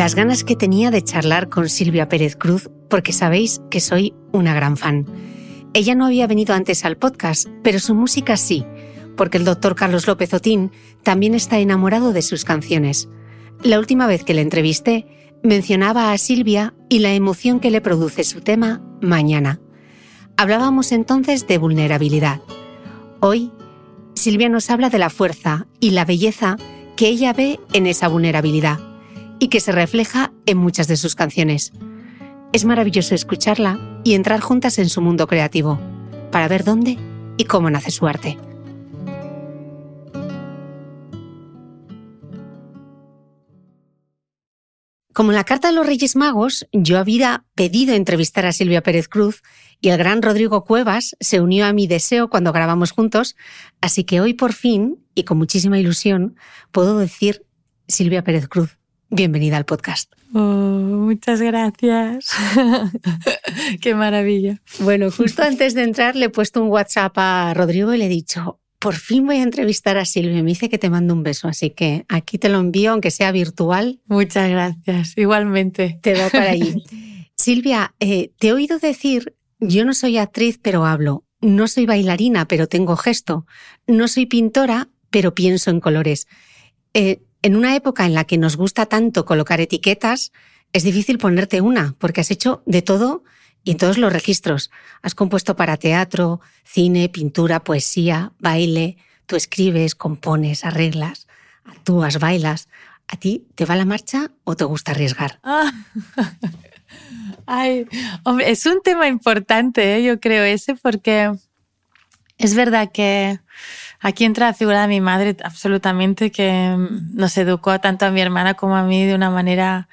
Las ganas que tenía de charlar con Silvia Pérez Cruz, porque sabéis que soy una gran fan. Ella no había venido antes al podcast, pero su música sí, porque el doctor Carlos López Otín también está enamorado de sus canciones. La última vez que le entrevisté, mencionaba a Silvia y la emoción que le produce su tema Mañana. Hablábamos entonces de vulnerabilidad. Hoy, Silvia nos habla de la fuerza y la belleza que ella ve en esa vulnerabilidad y que se refleja en muchas de sus canciones. Es maravilloso escucharla y entrar juntas en su mundo creativo, para ver dónde y cómo nace su arte. Como en la carta de los Reyes Magos, yo había pedido entrevistar a Silvia Pérez Cruz y el gran Rodrigo Cuevas se unió a mi deseo cuando grabamos juntos, así que hoy por fin, y con muchísima ilusión, puedo decir Silvia Pérez Cruz. Bienvenida al podcast. Oh, muchas gracias. Qué maravilla. Bueno, justo antes de entrar le he puesto un WhatsApp a Rodrigo y le he dicho, por fin voy a entrevistar a Silvia. Me dice que te mando un beso, así que aquí te lo envío, aunque sea virtual. Muchas gracias, igualmente. Te va para allí. Silvia, eh, te he oído decir, yo no soy actriz, pero hablo. No soy bailarina, pero tengo gesto. No soy pintora, pero pienso en colores. Eh, en una época en la que nos gusta tanto colocar etiquetas, es difícil ponerte una, porque has hecho de todo y en todos los registros. Has compuesto para teatro, cine, pintura, poesía, baile. Tú escribes, compones, arreglas, actúas, bailas. ¿A ti te va la marcha o te gusta arriesgar? Ah. Ay, hombre, es un tema importante, ¿eh? yo creo ese, porque es verdad que Aquí entra la figura de mi madre absolutamente, que nos educó tanto a mi hermana como a mí de una manera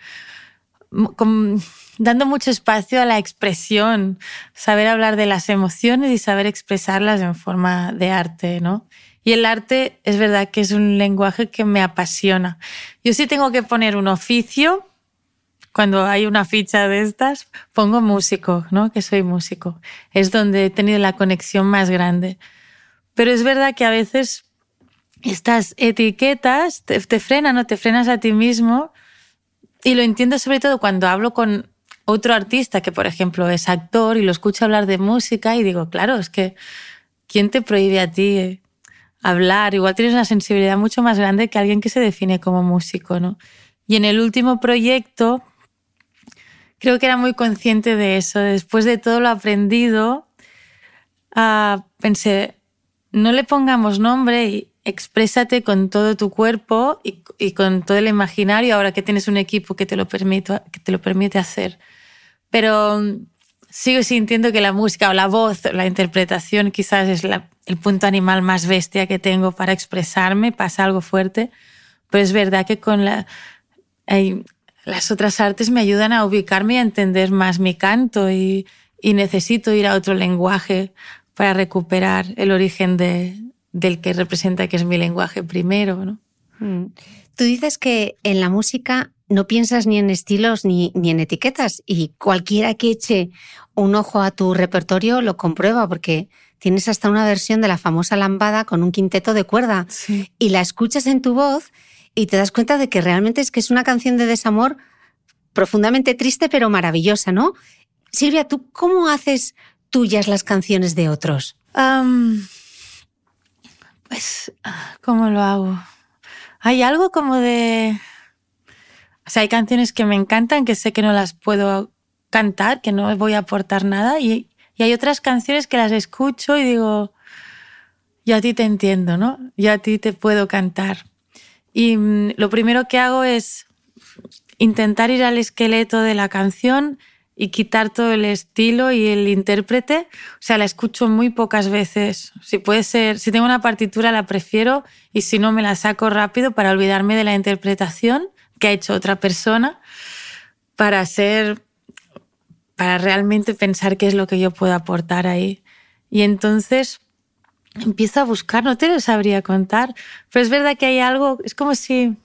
dando mucho espacio a la expresión, saber hablar de las emociones y saber expresarlas en forma de arte, ¿no? Y el arte es verdad que es un lenguaje que me apasiona. Yo sí tengo que poner un oficio, cuando hay una ficha de estas, pongo músico, ¿no? Que soy músico. Es donde he tenido la conexión más grande. Pero es verdad que a veces estas etiquetas te, frenan o te frenas a ti mismo. Y lo entiendo sobre todo cuando hablo con otro artista que, por ejemplo, es actor y lo escucho hablar de música y digo, claro, es que ¿quién te prohíbe a ti hablar, igual tienes una sensibilidad mucho más grande que alguien que se define como músico, ¿no? Y en el último proyecto creo que era muy consciente de eso. Después de todo lo aprendido, uh, pensé, no le pongamos nombre y exprésate con todo tu cuerpo y, con todo el imaginario ahora que tienes un equipo que te lo permite, hacer. Pero mm, sigo sintiendo que la música o la voz, la interpretación quizás es el punto animal más bestia que tengo para expresarme, pasa algo fuerte, pero es verdad que con las otras artes me ayudan a ubicarme y a entender más mi canto y necesito ir a otro lenguaje para recuperar el origen de, del que representa que es mi lenguaje primero. ¿no? Mm. Tú dices que en la música no piensas ni en estilos ni, ni, en etiquetas y cualquiera que eche un ojo a tu repertorio lo comprueba porque tienes hasta una versión de la famosa lambada con un quinteto de cuerda sí. y la escuchas en tu voz y te das cuenta de que realmente es que es una canción de desamor profundamente triste pero maravillosa, ¿no? Silvia, ¿tú cómo haces tuyas las canciones de otros? Pues, ¿cómo lo hago? Hay algo como de... O sea, hay canciones que me encantan, que sé que no las puedo cantar, que no voy a aportar nada, y, y hay otras canciones que las escucho y digo, yo a ti te entiendo, ¿no? Yo a ti te puedo cantar. Y mm, lo primero que hago es intentar ir al esqueleto de la canción y quitar todo el estilo y el intérprete. O sea, la escucho muy pocas veces. Si puede ser, si tengo una partitura la prefiero y si no me la saco rápido para olvidarme de la interpretación que ha hecho otra persona para ser para realmente pensar qué es lo que yo puedo aportar ahí. Y entonces empiezo a buscar, no te lo sabría contar, pero es verdad que hay algo, es como si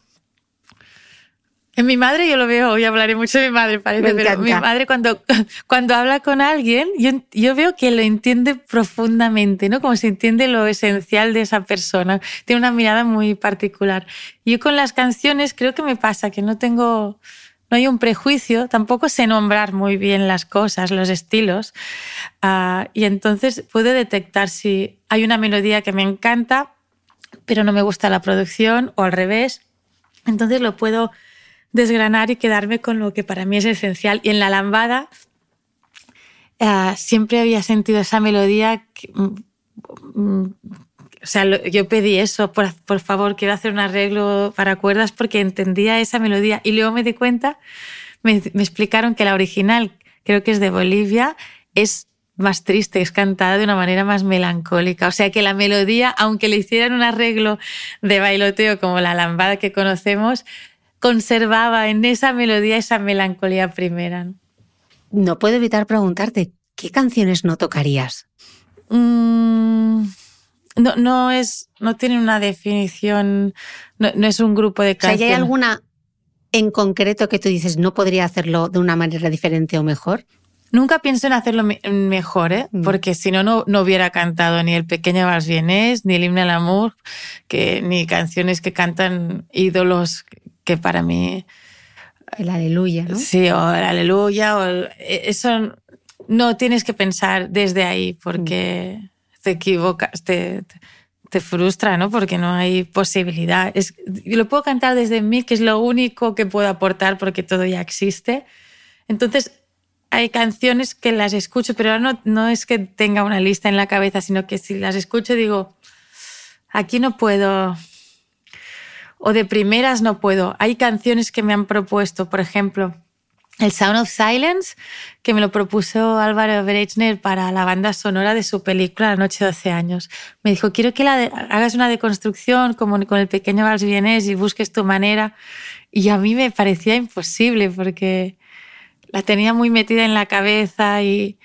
en mi madre yo lo veo, hoy hablaré mucho de mi madre, parece, pero mi madre cuando, cuando habla con alguien, yo, yo veo que lo entiende profundamente, ¿no? Como si entiende lo esencial de esa persona. Tiene una mirada muy particular. Yo con las canciones creo que me pasa que no tengo, no hay un prejuicio, tampoco sé nombrar muy bien las cosas, los estilos, uh, y entonces puedo detectar si hay una melodía que me encanta, pero no me gusta la producción, o al revés. Entonces lo puedo desgranar y quedarme con lo que para mí es esencial. Y en la lambada uh, siempre había sentido esa melodía. Que, mm, o sea, yo pedí eso, por, por, favor, quiero hacer un arreglo para cuerdas porque entendía esa melodía. Y luego me di cuenta, me, me explicaron que la original, creo que es de Bolivia, es más triste, es cantada de una manera más melancólica. O sea que la melodía, aunque le hicieran un arreglo de bailoteo como la lambada que conocemos, conservaba en esa melodía esa melancolía primera. No, no puedo evitar preguntarte, ¿qué canciones no tocarías? Mm, no, no, es, no tiene una definición, no, no, es un grupo de canciones. O sea, ¿hay alguna en concreto que tú dices no podría hacerlo de una manera diferente o mejor? Nunca pienso en hacerlo mejor, ¿eh? Mm. porque si no, no, no hubiera cantado ni El Pequeño Vals Vienés, ni El Himno al Amor, que, ni canciones que cantan ídolos que para mí... El aleluya, ¿no? Sí, o el aleluya, o el, eso no tienes que pensar desde ahí porque mm. te equivocas, te, te, frustra, ¿no? Porque no hay posibilidad. Es, lo puedo cantar desde mí, que es lo único que puedo aportar porque todo ya existe. Entonces, hay canciones que las escucho, pero no, no es que tenga una lista en la cabeza, sino que si las escucho digo, aquí no puedo, o de primeras no puedo. Hay canciones que me han propuesto, por ejemplo, el Sound of Silence, que me lo propuso Álvaro Berechner para la banda sonora de su película La noche de 12 años. Me dijo, quiero que hagas una deconstrucción como con el pequeño Vals Vienés y busques tu manera. Y a mí me parecía imposible porque la tenía muy metida en la cabeza y,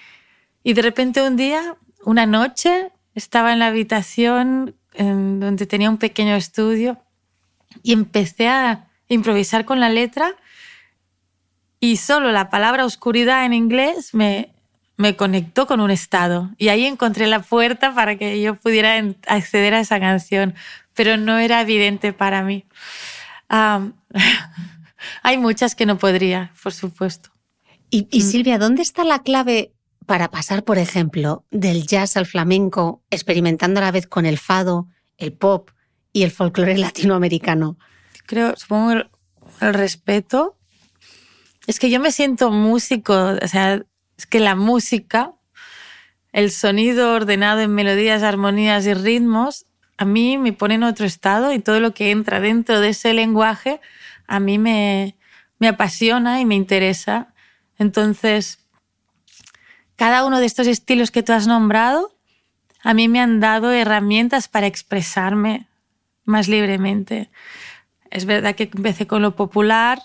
y de repente un día, una noche, estaba en la habitación donde tenía un pequeño estudio y empecé a improvisar con la letra y solo la palabra oscuridad en inglés me, me conectó con un estado y ahí encontré la puerta para que yo pudiera acceder a esa canción, pero no era evidente para mí. Um, hay muchas que no podría, por supuesto. Y, y, Silvia, ¿dónde está la clave para pasar, por ejemplo, del jazz al flamenco, experimentando a la vez con el fado el pop y el folclore latinoamericano? Creo, supongo, el, el respeto. Es que yo me siento músico, o sea, es que la música, el sonido ordenado en melodías, armonías y ritmos, a mí me pone en otro estado y todo lo que entra dentro de ese lenguaje a mí me, me apasiona y me interesa. Entonces, cada uno de estos estilos que tú has nombrado, a mí me han dado herramientas para expresarme más libremente. Es verdad que empecé con lo popular,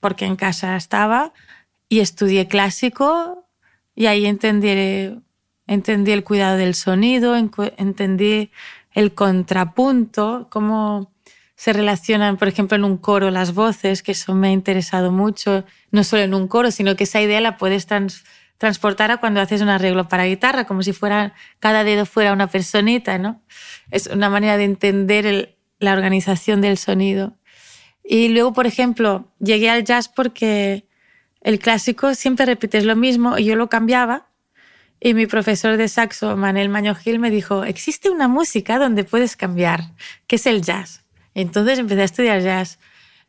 porque en casa estaba, y estudié clásico, y ahí entendí, entendí el cuidado del sonido, entendí el contrapunto, cómo se relacionan, por ejemplo, en un coro las voces, que eso me ha interesado mucho, no solo en un coro, sino que esa idea la puedes transportar a cuando haces un arreglo para guitarra, como si fuera, cada dedo fuera una personita, ¿no? Es una manera de entender la organización del sonido. Y luego, por ejemplo, llegué al jazz porque el clásico siempre repites lo mismo y yo lo cambiaba. Y mi profesor de saxo, Manuel Maño Gil, me dijo, existe una música donde puedes cambiar, que es el jazz. Entonces empecé a estudiar jazz.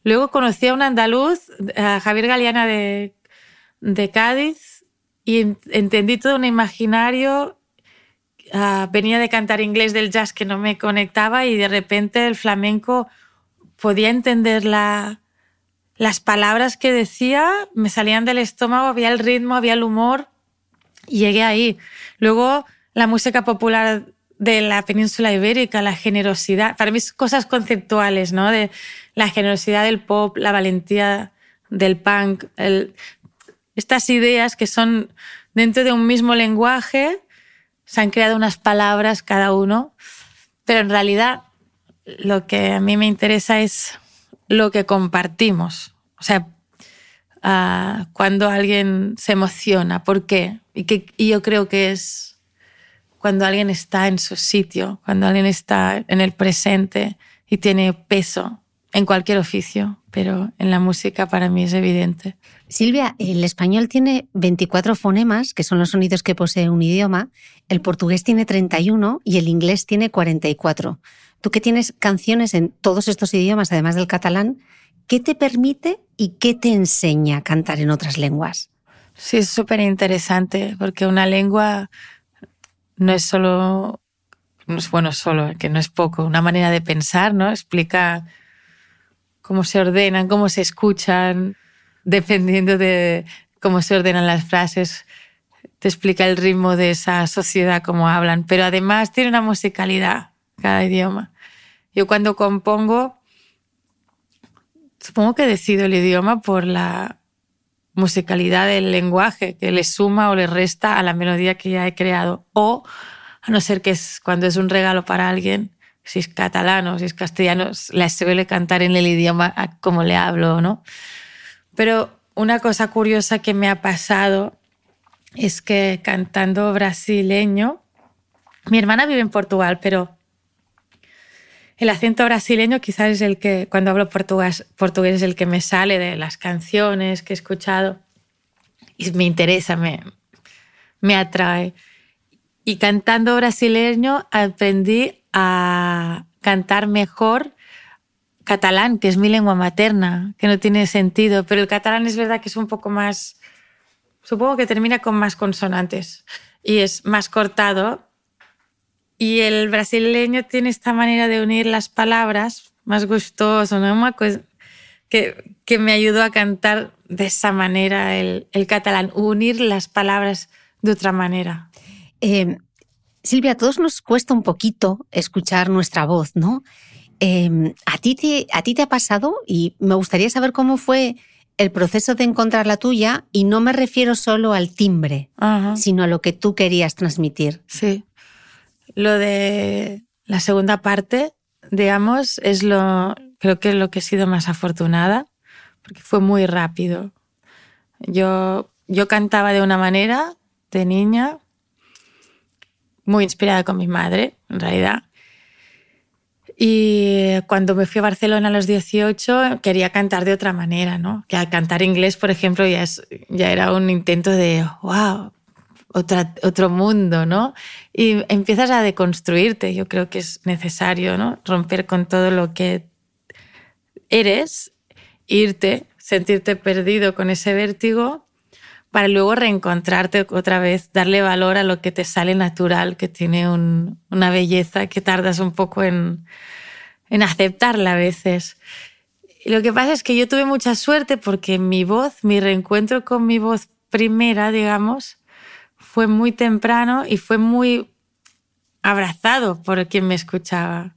Luego conocí a un andaluz, a Javier Galeana de, de Cádiz, y entendí todo un imaginario. Uh, venía de cantar inglés del jazz que no me conectaba y de repente el flamenco podía entender la, las palabras que decía, me salían del estómago, había el ritmo, había el humor llegué ahí. Luego la música popular de la península ibérica, la generosidad, para mí cosas conceptuales, ¿no? De la generosidad del pop, la valentía del punk, estas ideas que son dentro de un mismo lenguaje, se han creado unas palabras cada uno, pero en realidad lo que a mí me interesa es lo que compartimos. O sea, uh, cuando alguien se emociona, ¿por qué? Y, que, y yo creo que es cuando alguien está en su sitio, cuando alguien está en el presente y tiene peso en cualquier oficio, pero en la música para mí es evidente. Silvia, el español tiene 24 fonemas, que son los sonidos que posee un idioma, el portugués tiene 31 y el inglés tiene 44. Tú que tienes canciones en todos estos idiomas, además del catalán, ¿qué te permite y qué te enseña a cantar en otras lenguas? Sí, es súper interesante, porque una lengua no es solo, no es bueno solo, que no es poco, una manera de pensar, ¿no? Explica cómo se ordenan, cómo se escuchan, dependiendo de cómo se ordenan las frases, te explica el ritmo de esa sociedad, cómo hablan, pero además tiene una musicalidad cada idioma. Yo cuando compongo, supongo que decido el idioma por la musicalidad del lenguaje que le suma o le resta a la melodía que ya he creado. O, a no ser que es cuando es un regalo para alguien, si es catalán o si es castellano, la suele cantar en el idioma como le hablo, ¿no? Pero una cosa curiosa que me ha pasado es que cantando brasileño, mi hermana vive en Portugal, pero el acento brasileño quizás es el que, cuando hablo portugués, portugués es el que me sale de las canciones que he escuchado y me interesa, me, me atrae. Y cantando brasileño aprendí a cantar mejor catalán, que es mi lengua materna, que no tiene sentido, pero el catalán es verdad que es un poco más, supongo que termina con más consonantes y es más cortado y el brasileño tiene esta manera de unir las palabras más gustoso, ¿no? Que, que me ayudó a cantar de esa manera el, el catalán, unir las palabras de otra manera. Eh, Silvia, a todos nos cuesta un poquito escuchar nuestra voz, ¿no? Eh, ¿a, ti te, ¿A ti te ha pasado? Y me gustaría saber cómo fue el proceso de encontrar la tuya y no me refiero solo al timbre, sino a lo que tú querías transmitir. Sí. Lo de la segunda parte, digamos, es lo, creo que es lo que he sido más afortunada, porque fue muy rápido. Yo, yo cantaba de una manera, de niña, muy inspirada con mi madre, en realidad. Y cuando me fui a Barcelona a los 18 quería cantar de otra manera, ¿no? Que al cantar inglés, por ejemplo, ya, es, ya era un intento de, wow, otra, otro mundo, ¿no? Y empiezas a deconstruirte. Yo creo que es necesario, ¿no? Romper con todo lo que eres, irte, sentirte perdido con ese vértigo para luego reencontrarte otra vez, darle valor a lo que te sale natural, que tiene una belleza que tardas un poco en, en aceptarla a veces. Lo que pasa es que yo tuve mucha suerte porque mi voz, mi reencuentro con mi voz primera, digamos, fue muy temprano y fue muy abrazado por quien me escuchaba.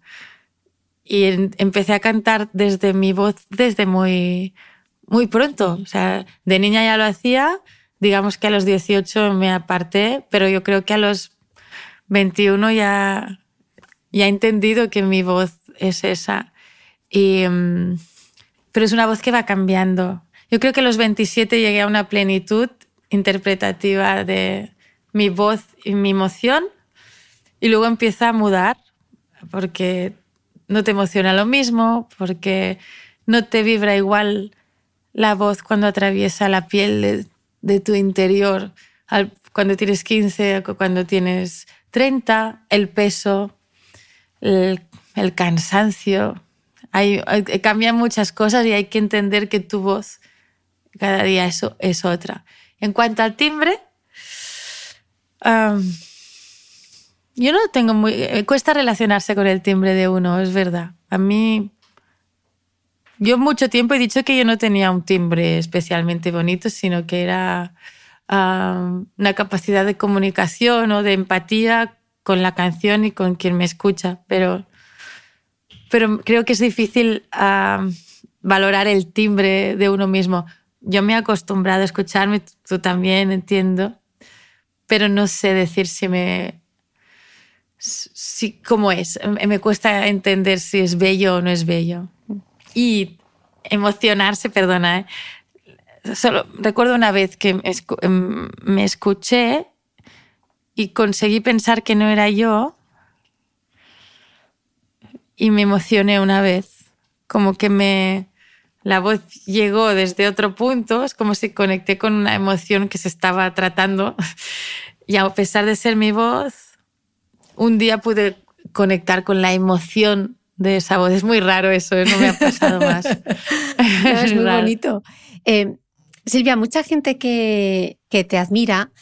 Y empecé a cantar desde mi voz desde muy, muy pronto. O sea, de niña ya lo hacía, digamos que a los 18 me aparté, pero yo creo que a los 21 ya, ya he entendido que mi voz es esa. Y, mm, pero es una voz que va cambiando. Yo creo que a los 27 llegué a una plenitud interpretativa de mi voz y mi emoción y luego empieza a mudar porque no te emociona lo mismo, porque no te vibra igual la voz cuando atraviesa la piel de, de tu interior, cuando tienes 15 o cuando tienes 30, el peso, el, cansancio. Hay, cambian muchas cosas y hay que entender que tu voz cada día eso es otra. En cuanto al timbre, yo no tengo muy... Eh, cuesta relacionarse con el timbre de uno, es verdad. A mí yo mucho tiempo he dicho que yo no tenía un timbre especialmente bonito, sino que era una capacidad de comunicación o de empatía con la canción y con quien me escucha, pero, pero creo que es difícil valorar el timbre de uno mismo. Yo me he acostumbrado a escucharme, tú también entiendo, pero no sé decir si me... Si, ¿Cómo es? Me cuesta entender si es bello o no es bello y emocionarse, perdona. ¿eh? Solo recuerdo una vez que em, me escuché y conseguí pensar que no era yo y me emocioné una vez, como que me la voz llegó desde otro punto, es como si conecté con una emoción que se estaba tratando y a pesar de ser mi voz, un día pude conectar con la emoción de esa voz. Es muy raro eso, ¿eh? no me ha pasado más. es muy bonito. Eh, Silvia, mucha gente que, te admira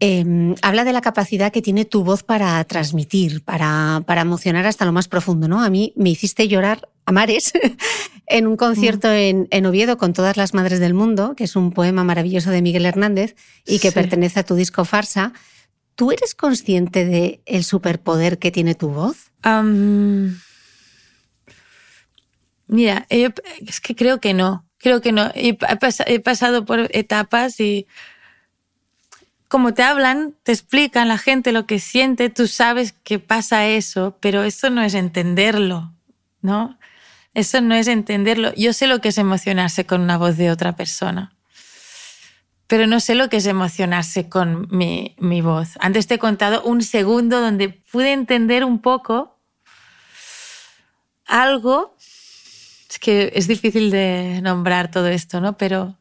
em, habla de la capacidad que tiene tu voz para transmitir, para, para, emocionar hasta lo más profundo. ¿no? A mí me hiciste llorar a mares en un concierto mm. en, Oviedo con todas las madres del mundo, que es un poema maravilloso de Miguel Hernández y que pertenece a tu disco Farsa. ¿Tú eres consciente del el superpoder que tiene tu voz? Mira, es que creo que no, creo que no. He, pasado por etapas y como te hablan, te explican la gente lo que siente, tú sabes que pasa eso, pero eso no es entenderlo, ¿no? Eso no es entenderlo. Yo sé lo que es emocionarse con una voz de otra persona, pero no sé lo que es emocionarse con mi, mi voz. Antes te he contado un segundo donde pude entender un poco algo es que es difícil de nombrar todo esto, ¿no? Pero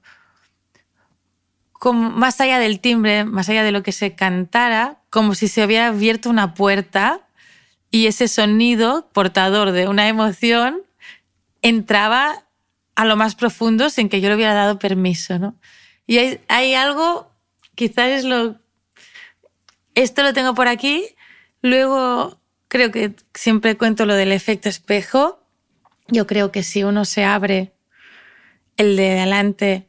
como, más allá del timbre, más allá de lo que se cantara, como si se hubiera abierto una puerta y ese sonido portador de una emoción entraba a lo más profundo sin que yo le hubiera dado permiso, ¿no? Y hay, hay algo, quizás es lo... Esto lo tengo por aquí, luego creo que siempre cuento lo del efecto espejo, yo creo que si uno se abre, el de adelante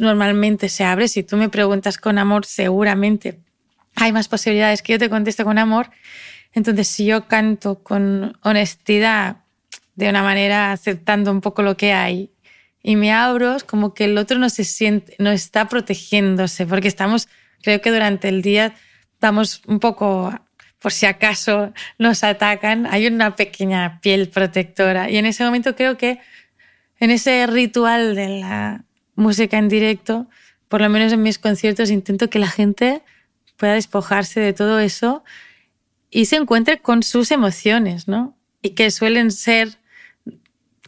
normalmente se abre. Si tú me preguntas con amor, seguramente hay más posibilidades que yo te conteste con amor. Entonces, si yo canto con honestidad, de una manera aceptando un poco lo que hay, y me abro, es como que el otro no se siente, no está protegiéndose, porque estamos, creo que durante el día estamos un poco por si acaso nos atacan, hay una pequeña piel protectora. Y en ese momento creo que en ese ritual de la música en directo, por lo menos en mis conciertos, intento que la gente pueda despojarse de todo eso y se encuentre con sus emociones, ¿no? Y que suelen ser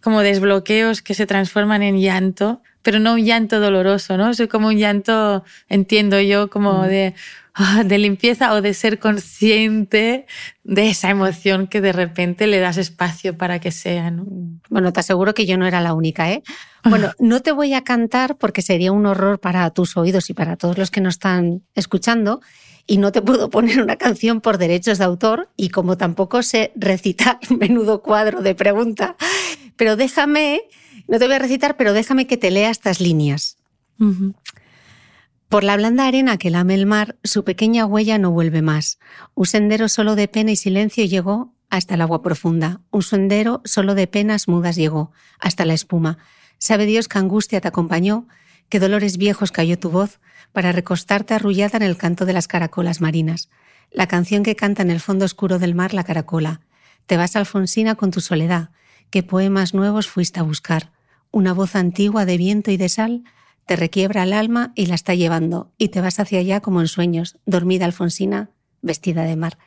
como desbloqueos que se transforman en llanto, pero no un llanto doloroso, ¿no? Es como un llanto, entiendo yo, como mm. de, de limpieza o de ser consciente de esa emoción que de repente le das espacio para que sea. ¿no? Bueno, te aseguro que yo no era la única. ¿eh? Bueno, no te voy a cantar porque sería un horror para tus oídos y para todos los que nos están escuchando. Y no te puedo poner una canción por derechos de autor y como tampoco sé recitar menudo cuadro de pregunta, pero déjame, no te voy a recitar, pero déjame que te lea estas líneas. Por la blanda arena que lame el mar, su pequeña huella no vuelve más. Un sendero solo de pena y silencio llegó hasta el agua profunda. Un sendero solo de penas mudas llegó hasta la espuma. Sabe Dios que angustia te acompañó, que dolores viejos cayó tu voz para recostarte arrullada en el canto de las caracolas marinas. La canción que canta en el fondo oscuro del mar la caracola. Te vas Alfonsina con tu soledad. ¿Qué poemas nuevos fuiste a buscar? Una voz antigua de viento y de sal te requiebra el alma y la está llevando, y te vas hacia allá como en sueños, dormida Alfonsina, vestida de mar.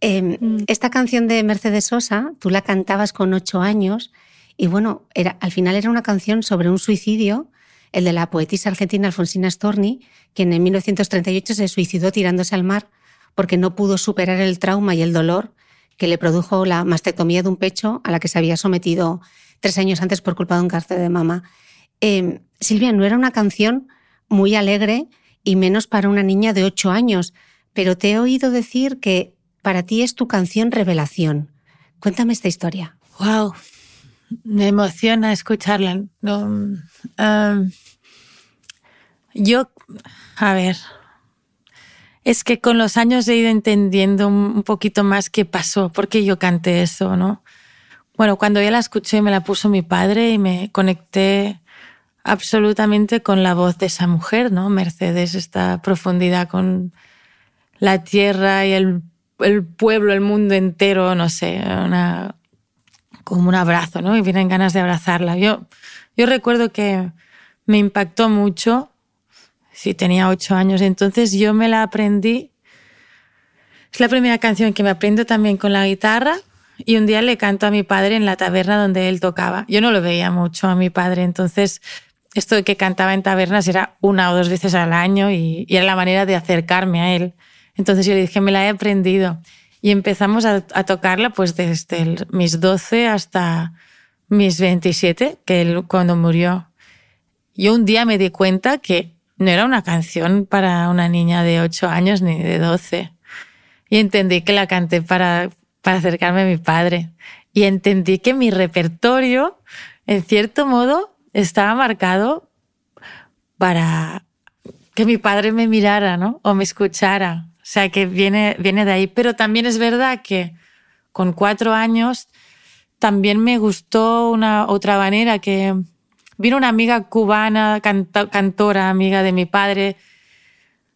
Em, mm. Esta canción de Mercedes Sosa, tú la cantabas con ocho años, y bueno, era, al final era una canción sobre un suicidio, el de la poetisa argentina Alfonsina Storni, quien en 1938 se suicidó tirándose al mar porque no pudo superar el trauma y el dolor que le produjo la mastectomía de un pecho a la que se había sometido tres años antes por culpa de un cáncer de mama. Em, Silvia, no era una canción muy alegre y menos para una niña de ocho años, pero te he oído decir que para ti es tu canción revelación. Cuéntame esta historia. Wow, me emociona escucharla. Yo, a ver, es que con los años he ido entendiendo un poquito más qué pasó, por qué yo canté eso, ¿no? Bueno, cuando ya la escuché me la puso mi padre y me conecté absolutamente con la voz de esa mujer, ¿no? Mercedes, esta profundidad con la tierra y el, pueblo, el mundo entero, no sé, una, como un abrazo, ¿no? Y vienen ganas de abrazarla. Yo, yo recuerdo que me impactó mucho, si tenía ocho años, entonces yo me la aprendí. Es la primera canción que me aprendo también con la guitarra y un día le canto a mi padre en la taberna donde él tocaba. Yo no lo veía mucho a mi padre, entonces esto de que cantaba en tabernas era una o dos veces al año y, era la manera de acercarme a él. Entonces yo le dije, me la he aprendido. Y empezamos a, tocarla pues desde mis 12 hasta mis 27, que él cuando murió. Yo un día me di cuenta que no era una canción para una niña de 8 años ni de 12. Y entendí que la canté para, para acercarme a mi padre. Y entendí que mi repertorio, en cierto modo, estaba marcado para que mi padre me mirara, ¿no? O me escuchara. O sea, que viene, viene de ahí. Pero también es verdad que con cuatro años también me gustó una otra manera que vino una amiga cubana, cantora, amiga de mi padre,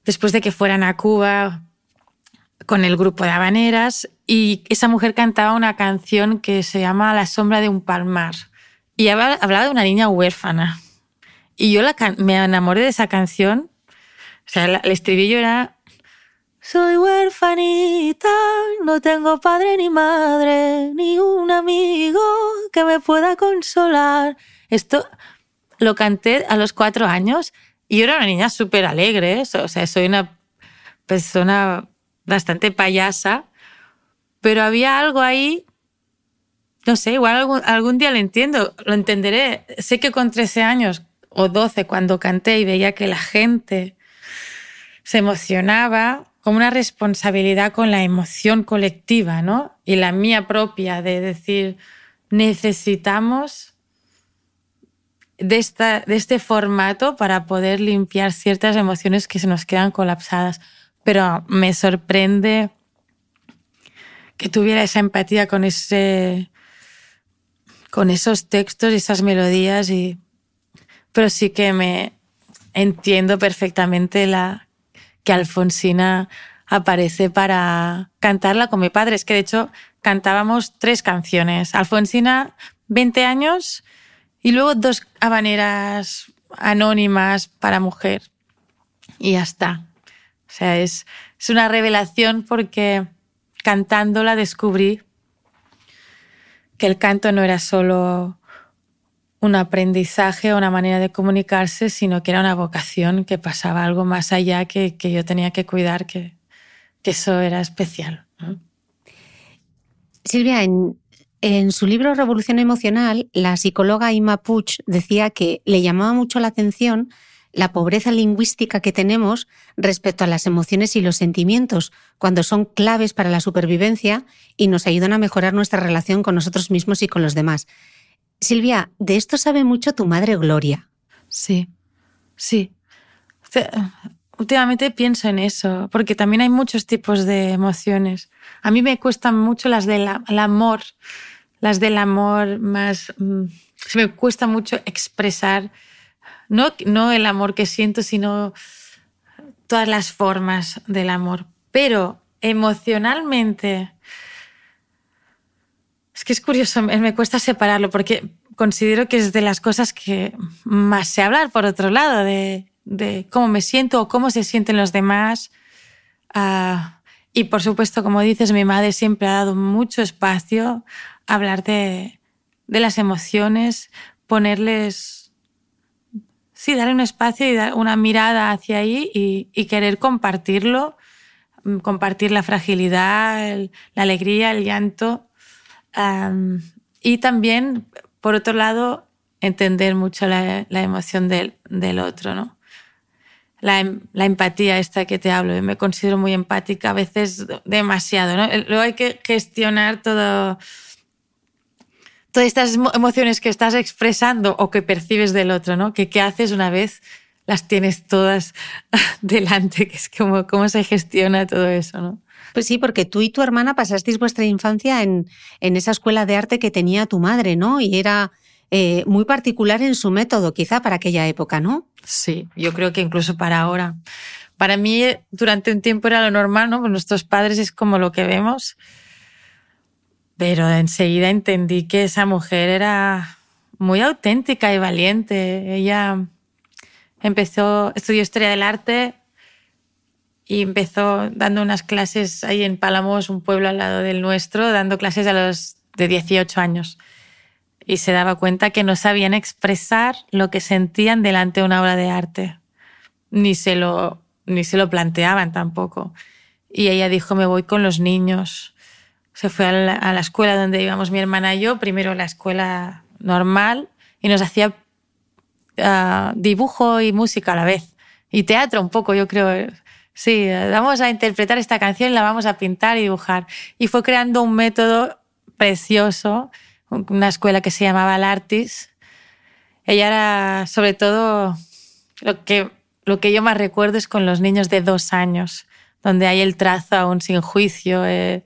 después de que fueran a Cuba con el grupo de habaneras y esa mujer cantaba una canción que se llama La sombra de un palmar. Y hablaba de una niña huérfana. Y yo me enamoré de esa canción. O sea, el estribillo era, soy huérfanita, no tengo padre ni madre, ni un amigo que me pueda consolar. Esto lo canté a los cuatro años y yo era una niña súper alegre. O sea, soy una persona bastante payasa, pero había algo ahí no sé, igual algún, día lo entiendo, lo entenderé. Sé que con 13 años o 12, cuando canté y veía que la gente se emocionaba, como una responsabilidad con la emoción colectiva, ¿no? Y la mía propia de decir, necesitamos de, esta, de este formato para poder limpiar ciertas emociones que se nos quedan colapsadas. Pero me sorprende que tuviera esa empatía con ese con esos textos y esas melodías y pero sí que me entiendo perfectamente la que Alfonsina aparece para cantarla con mi padre. Es que de hecho cantábamos tres canciones. Alfonsina, 20 años y luego dos habaneras anónimas para mujer. Y ya está. O sea, es, es una revelación porque cantándola descubrí que el canto no era solo un aprendizaje o una manera de comunicarse, sino que era una vocación, que pasaba algo más allá que, que yo tenía que cuidar, que, que eso era especial. Silvia, en, en su libro Revolución Emocional, la psicóloga Ima Puch decía que le llamaba mucho la atención la pobreza lingüística que tenemos respecto a las emociones y los sentimientos, cuando son claves para la supervivencia y nos ayudan a mejorar nuestra relación con nosotros mismos y con los demás. Silvia, de esto sabe mucho tu madre Gloria. Sí, sí. Últimamente pienso en eso, porque también hay muchos tipos de emociones. A mí me cuestan mucho las del amor, las del amor más... Mm, me cuesta mucho expresar, no, no el amor que siento, sino todas las formas del amor. Pero emocionalmente, es que es curioso, me cuesta separarlo porque considero que es de las cosas que más sé hablar, por otro lado, de, de cómo me siento o cómo se sienten los demás. Ah, y por supuesto, como dices, mi madre siempre ha dado mucho espacio a hablar de, de las emociones, ponerles, sí, darle un espacio y dar una mirada hacia ahí y, y querer compartirlo, mm, compartir la fragilidad, la alegría, el llanto. y también, por otro lado, entender mucho la, la emoción del, del otro, ¿no? la, la, empatía esta que te hablo. me considero muy empática, a veces demasiado. ¿no? Luego hay que gestionar todo, todas estas emociones que estás expresando o que percibes del otro, ¿no? Que qué haces una vez las tienes todas delante, que es como cómo se gestiona todo eso, ¿no? Pues sí, porque tú y tu hermana pasasteis vuestra infancia en, en esa escuela de arte que tenía tu madre, ¿no? Y era eh, muy particular en su método, quizá para aquella época, ¿no? Sí, yo creo que incluso para ahora. Para mí, durante un tiempo era lo normal, ¿no? Pues nuestros padres es como lo que vemos. Pero enseguida entendí que esa mujer era muy auténtica y valiente. Ella empezó, estudió historia del arte y empezó dando unas clases ahí en Palamos, un pueblo al lado del nuestro, dando clases a los de 18 años y se daba cuenta que no sabían expresar lo que sentían delante de una obra de arte. Ni se lo, ni se lo planteaban tampoco. Y ella dijo, me voy con los niños. Se fue a la, escuela donde íbamos mi hermana y yo, primero la escuela normal, y nos hacía ah, dibujo y música a la vez. Y teatro un poco, yo creo. Sí, vamos a interpretar esta canción la vamos a pintar y dibujar. Y fue creando un método precioso una escuela que se llamaba Artis. Ella era, sobre todo, lo que, lo que yo más recuerdo es con los niños de dos años, donde hay el trazo aún sin juicio. Eh,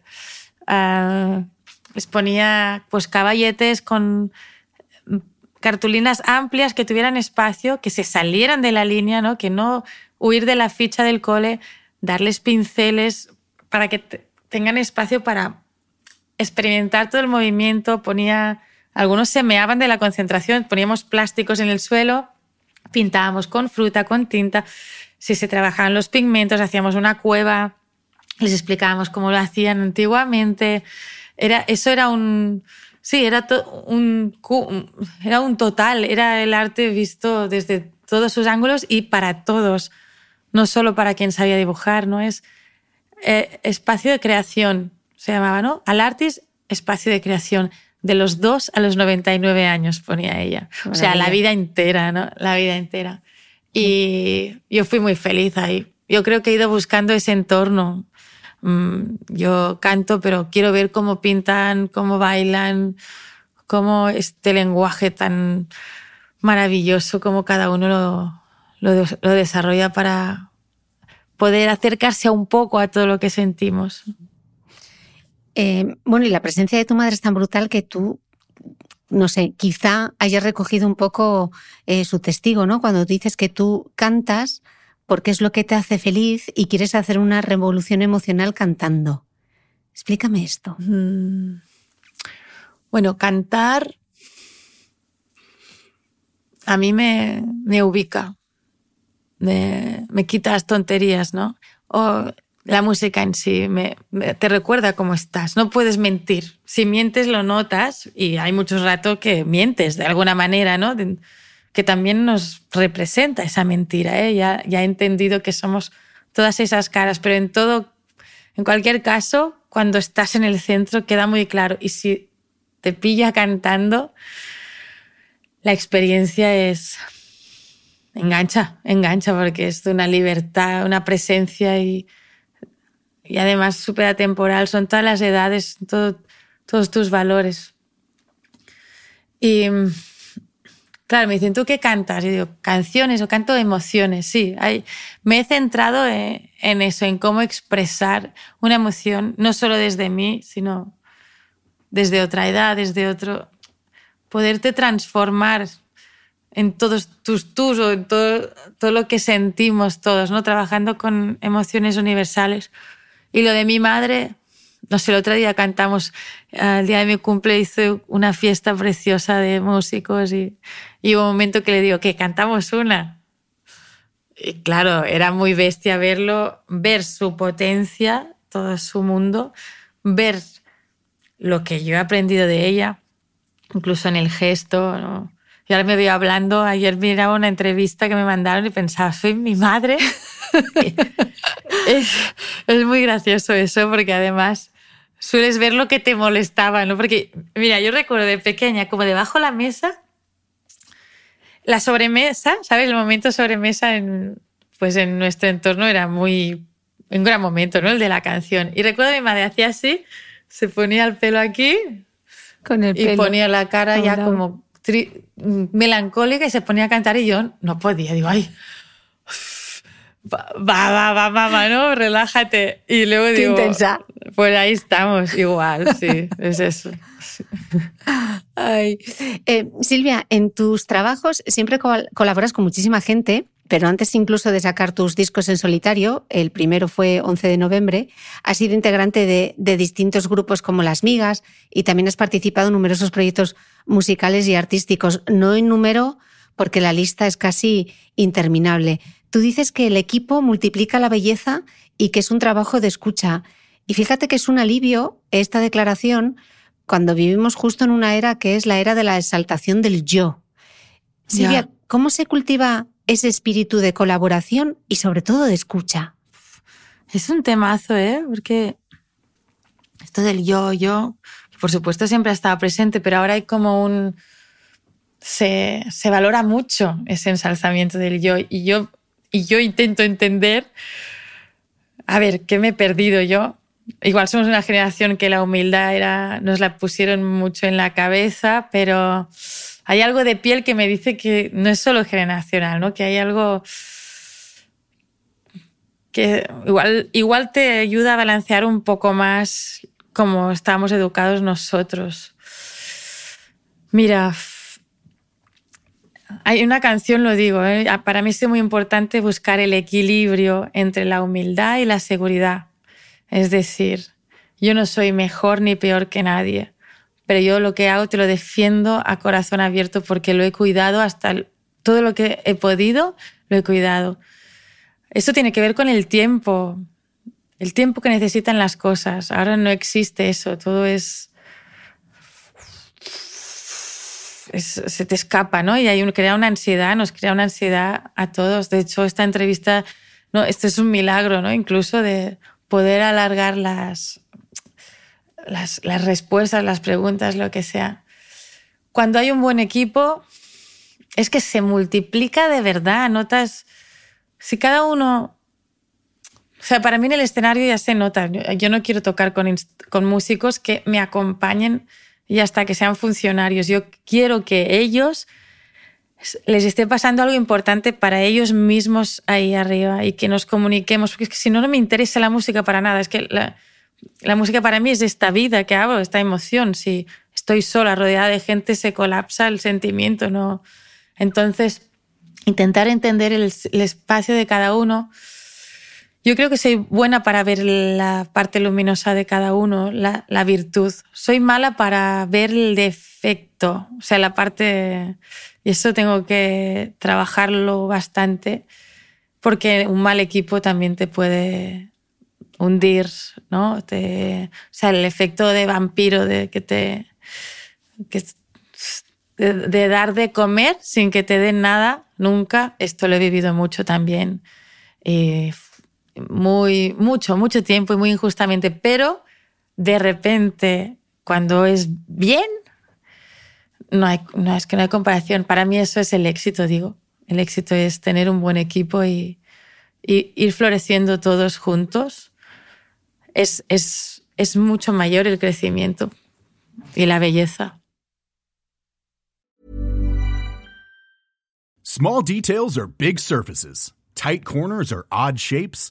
ah, les ponía pues, caballetes con cartulinas amplias que tuvieran espacio, que se salieran de la línea, ¿no? que no huir de la ficha del cole, darles pinceles para que tengan espacio para experimentar todo el movimiento, ponía, algunos se meaban de la concentración, poníamos plásticos en el suelo, pintábamos con fruta, con tinta, si se trabajaban los pigmentos, hacíamos una cueva, les explicábamos cómo lo hacían antiguamente. Era, eso era un, sí, era un, era un total, era el arte visto desde todos sus ángulos y para todos, no solo para quien sabía dibujar, ¿no? Es eh, espacio de creación, se llamaba, ¿no? Al Artis, espacio de creación. De los dos a los 99 años, ponía ella. O sea, la vida entera, ¿no? La vida entera. Y yo fui muy feliz ahí. Yo creo que he ido buscando ese entorno. Mm, yo canto, pero quiero ver cómo pintan, cómo bailan, cómo este lenguaje tan maravilloso, cómo cada uno lo, desarrolla para poder acercarse un poco a todo lo que sentimos. Eh, bueno, y la presencia de tu madre es tan brutal que tú, no sé, quizá hayas recogido un poco eh, su testigo, ¿no? Cuando dices que tú cantas porque es lo que te hace feliz y quieres hacer una revolución emocional cantando. Explícame esto. Mm. Bueno, cantar a mí me, me ubica, me, me quita las tonterías, ¿no? O la música en sí te recuerda cómo estás. No puedes mentir. Si mientes, lo notas y hay muchos ratos que mientes de alguna manera, ¿no? Que también nos representa esa mentira. ¿eh? Ya, ya he entendido que somos todas esas caras, pero en todo, en cualquier caso, cuando estás en el centro queda muy claro. Y si te pilla cantando, la experiencia es engancha, engancha, porque es de una libertad, una presencia y y además súper atemporal, son todas las edades, todos tus valores. Y claro, me dicen, ¿tú qué cantas? Y digo, canciones o canto emociones, sí. Me he centrado en, en eso, en cómo expresar una emoción, no solo desde mí, sino desde otra edad, desde otro... Poderte transformar en todos tus tus o en todo, todo lo que sentimos todos, ¿no? Trabajando con emociones universales. Y lo de mi madre, no sé, el otro día cantamos, el día de mi cumple hice una fiesta preciosa de músicos y, y hubo un momento que le digo, que cantamos una. Y claro, era muy bestia verlo, ver su potencia, todo su mundo, ver lo que yo he aprendido de ella, incluso en el gesto. Y ahora me veo hablando, ayer miraba una entrevista que me mandaron y pensaba, soy mi madre. es, es, muy gracioso eso, porque además sueles ver lo que te molestaba, ¿no? Porque, mira, yo recuerdo de pequeña, como debajo de la mesa, la sobremesa, ¿sabes? El momento sobremesa en, pues en nuestro entorno era muy, un gran momento, ¿no? El de la canción. Y recuerdo mi madre hacía así, se ponía el pelo aquí Con el y ponía la cara ya como melancólica y se ponía a cantar y yo no podía, digo, ay, va, va, va, va, va, ¿no? Relájate. Y luego Qué digo, intensa. pues ahí estamos, igual, sí, es eso. Ay. Eh, Silvia, en tus trabajos siempre col colaboras con muchísima gente, pero antes incluso de sacar tus discos en solitario, el primero fue 11 de noviembre, has sido integrante de, de distintos grupos como Las Migas y también has participado en numerosos proyectos musicales y artísticos. No en número porque la lista es casi interminable. Tú dices que el equipo multiplica la belleza y que es un trabajo de escucha. Y fíjate que es un alivio esta declaración cuando vivimos justo en una era que es la era de la exaltación del yo. Silvia. ¿cómo se cultiva ese espíritu de colaboración y sobre todo de escucha? Es un temazo, ¿eh? Porque esto del yo, yo, por supuesto siempre ha estado presente, pero ahora hay como un... Se, se valora mucho ese ensalzamiento del yo y yo, y yo intento entender, a ver, ¿qué me he perdido yo? Igual somos una generación que la humildad era, nos la pusieron mucho en la cabeza, pero hay algo de piel que me dice que no es solo generacional, ¿no? Que hay algo que igual, igual te ayuda a balancear un poco más como estamos educados nosotros. Mira, hay una canción, lo digo, ¿eh? para mí es muy importante buscar el equilibrio entre la humildad y la seguridad. Es decir, yo no soy mejor ni peor que nadie, pero yo lo que hago te lo defiendo a corazón abierto porque lo he cuidado hasta todo lo que he podido, lo he cuidado. Eso tiene que ver con el tiempo, el tiempo que necesitan las cosas. Ahora no existe eso, todo es... se te escapa, ¿no? Y hay un, crea una ansiedad, nos crea una ansiedad a todos. De hecho, esta entrevista, no, esto es un milagro, ¿no? Incluso de poder alargar las, las, respuestas, las preguntas, lo que sea. Cuando hay un buen equipo, es que se multiplica de verdad. Notas, si cada uno sea, para mí en el escenario ya se nota. Yo- no quiero tocar con, con músicos que me acompañen y hasta que sean funcionarios. Yo quiero que ellos les esté pasando algo importante para ellos mismos ahí arriba y que nos comuniquemos, porque es que si no, no me interesa la música para nada. Es que la, la música para mí es esta vida que hago, esta emoción. Si estoy sola, rodeada de gente, se colapsa el sentimiento, ¿no? Entonces, intentar entender el, el espacio de cada uno. Yo creo que soy buena para ver la parte luminosa de cada uno, la, virtud. Soy mala para ver el defecto, o sea, la parte... Y eso tengo que trabajarlo bastante, porque un mal equipo también te puede hundir, ¿no? O sea, el efecto de vampiro de que te... de, dar de comer sin que te den nada, nunca. Esto lo he vivido mucho también. Eh, muy, mucho, mucho tiempo y muy injustamente. Pero de repente, cuando es bien, no, hay, es que no hay comparación. Para mí eso es el éxito, digo. El éxito es tener un buen equipo y, y ir floreciendo todos juntos. Es, es, es mucho mayor el crecimiento y la belleza. Small details are big surfaces. Tight corners are odd shapes.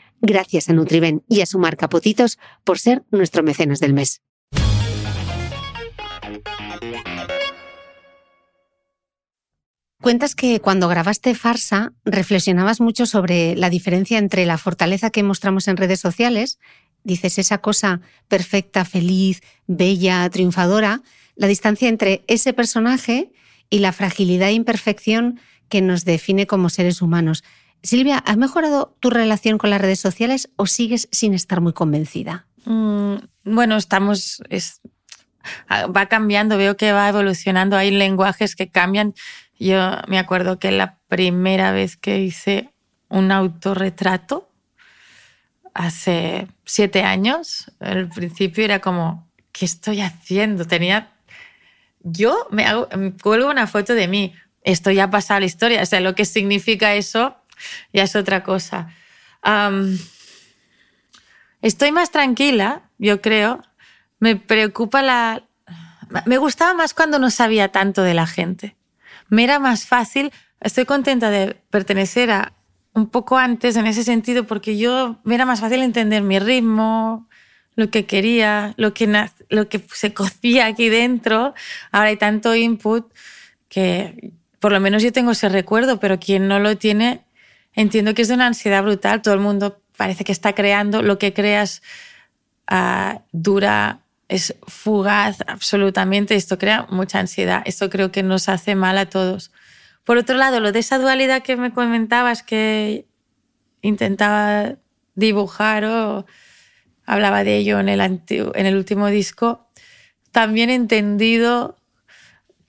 Gracias a Nutriben y a su marca Potitos por ser nuestro mecenas del mes. Cuentas que cuando grabaste Farsa reflexionabas mucho sobre la diferencia entre la fortaleza que mostramos en redes sociales, dices esa cosa perfecta, feliz, bella, triunfadora, la distancia entre ese personaje y la fragilidad e imperfección que nos define como seres humanos. Silvia, ¿has mejorado tu relación con las redes sociales o sigues sin estar muy convencida? Mm, bueno, estamos. va cambiando, veo que va evolucionando. Hay lenguajes que cambian. Yo me acuerdo que la primera vez que hice un autorretrato, hace siete años, al principio era como, ¿qué estoy haciendo? Tenía. Yo me, hago, cuelgo una foto de mí. Esto ya ha pasado la historia. O sea, lo que significa eso ya es otra cosa. estoy más tranquila, yo creo. Me preocupa la... Me gustaba más cuando no sabía tanto de la gente. Me era más fácil, estoy contenta de pertenecer a un poco antes en ese sentido porque yo me era más fácil entender mi ritmo, lo que quería, lo que, lo que se cocía aquí dentro. Ahora hay tanto input que por lo menos yo tengo ese recuerdo, pero quien no lo tiene entiendo que es de una ansiedad brutal. Todo el mundo parece que está creando. Lo que creas ah, dura, es fugaz absolutamente. Esto crea mucha ansiedad. Esto creo que nos hace mal a todos. Por otro lado, lo de esa dualidad que me comentabas que intentaba dibujar o hablaba de ello en el, en el último disco, también he entendido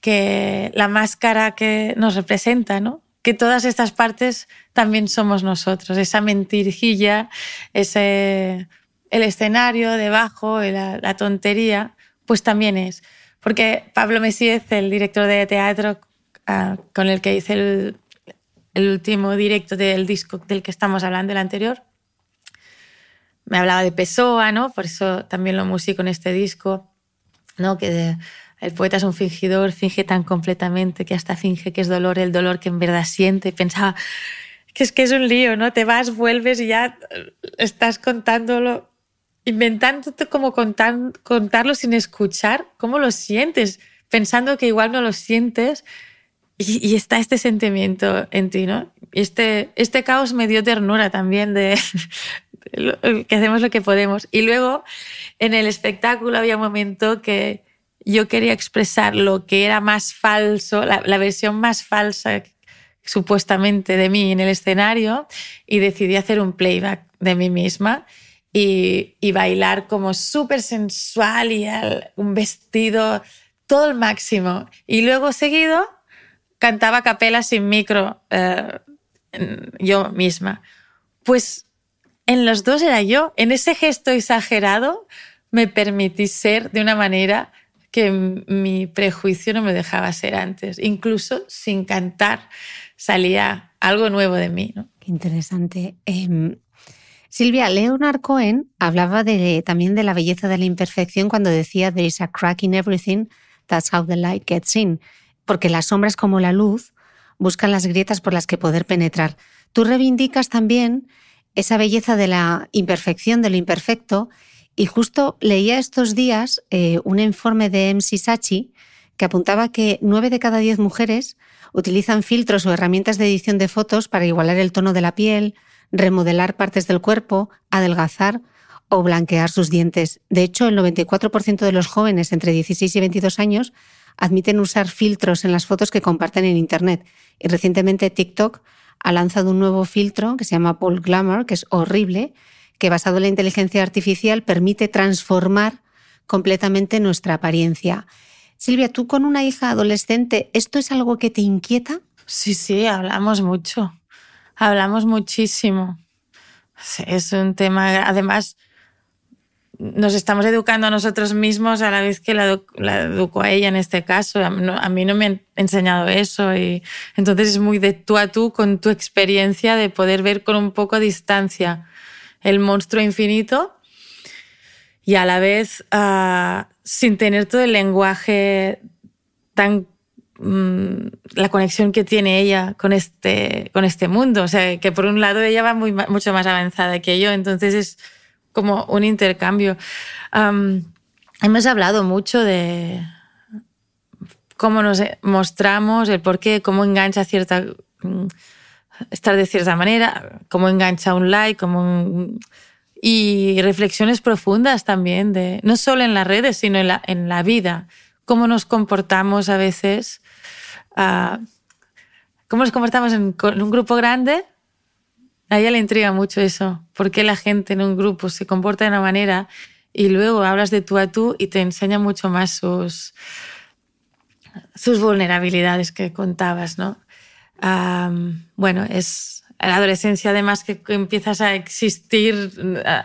que la máscara que nos representa, ¿no? Que todas estas partes también somos nosotros, esa mentirjilla, ese, el escenario debajo, la, tontería, pues también es. Porque Pablo Mesíez, el director de teatro ah, con el que hice el, último directo del disco del que estamos hablando, el anterior, me hablaba de Pessoa, ¿no? Por eso también lo músico en este disco. ¿no? Que el poeta es un fingidor, finge tan completamente que hasta finge que es dolor el dolor que en verdad siente. Pensaba que es que es un lío, ¿no? Te vas, vuelves y ya estás contándolo, inventándote como contar, contarlo sin escuchar, cómo lo sientes, pensando que igual no lo sientes y, está este sentimiento en ti, ¿no? Este, este caos me dio ternura también de, que hacemos lo que podemos. Y luego en el espectáculo había un momento que yo quería expresar lo que era más falso, la, la versión más falsa supuestamente de mí en el escenario y decidí hacer un playback de mí misma y, y bailar como súper sensual y un vestido todo el máximo. Y luego seguido cantaba capela sin micro eh, yo misma. Pues en los dos era yo. En ese gesto exagerado me permití ser de una manera que mi prejuicio no me dejaba ser antes. Incluso sin cantar salía algo nuevo de mí. ¿no? Qué interesante. Em, Silvia, Leonard Cohen hablaba de, también de la belleza de la imperfección cuando decía There is a crack in everything, that's how the light gets in porque las sombras como la luz buscan las grietas por las que poder penetrar. Tú reivindicas también esa belleza de la imperfección, de lo imperfecto, y justo leía estos días eh, un informe de MC Sachi que apuntaba que nueve de cada diez mujeres utilizan filtros o herramientas de edición de fotos para igualar el tono de la piel, remodelar partes del cuerpo, adelgazar o blanquear sus dientes. De hecho, el 94% de los jóvenes entre 16 y 22 años admiten usar filtros en las fotos que comparten en Internet. Y recientemente TikTok ha lanzado un nuevo filtro que se llama Paul Glamour, que es horrible, que basado en la inteligencia artificial permite transformar completamente nuestra apariencia. Silvia, tú con una hija adolescente, ¿esto es algo que te inquieta? Sí, sí, hablamos mucho. Hablamos muchísimo. Es un tema, además, nos estamos educando a nosotros mismos a la vez que la, educo a ella en este caso. A, mí no me han enseñado eso y entonces es muy de tú a tú con tu experiencia de poder ver con un poco de distancia el monstruo infinito y a la vez ah, sin tener todo el lenguaje tan mm, la conexión que tiene ella con este, con este mundo. O sea, que por un lado ella va mucho más avanzada que yo, entonces es como un intercambio. hemos hablado mucho de cómo nos mostramos, el por qué, cómo engancha cierta mm, estar de cierta manera, cómo engancha un like, cómo y reflexiones profundas también de no solo en las redes, sino en la, en la vida, cómo nos comportamos a veces, ah, cómo nos comportamos en un grupo grande a ella le intriga mucho eso, por qué la gente en un grupo se comporta de una manera y luego hablas de tú a tú y te enseña mucho más sus, sus vulnerabilidades que contabas, ¿no? Bueno, es la adolescencia además que empiezas a existir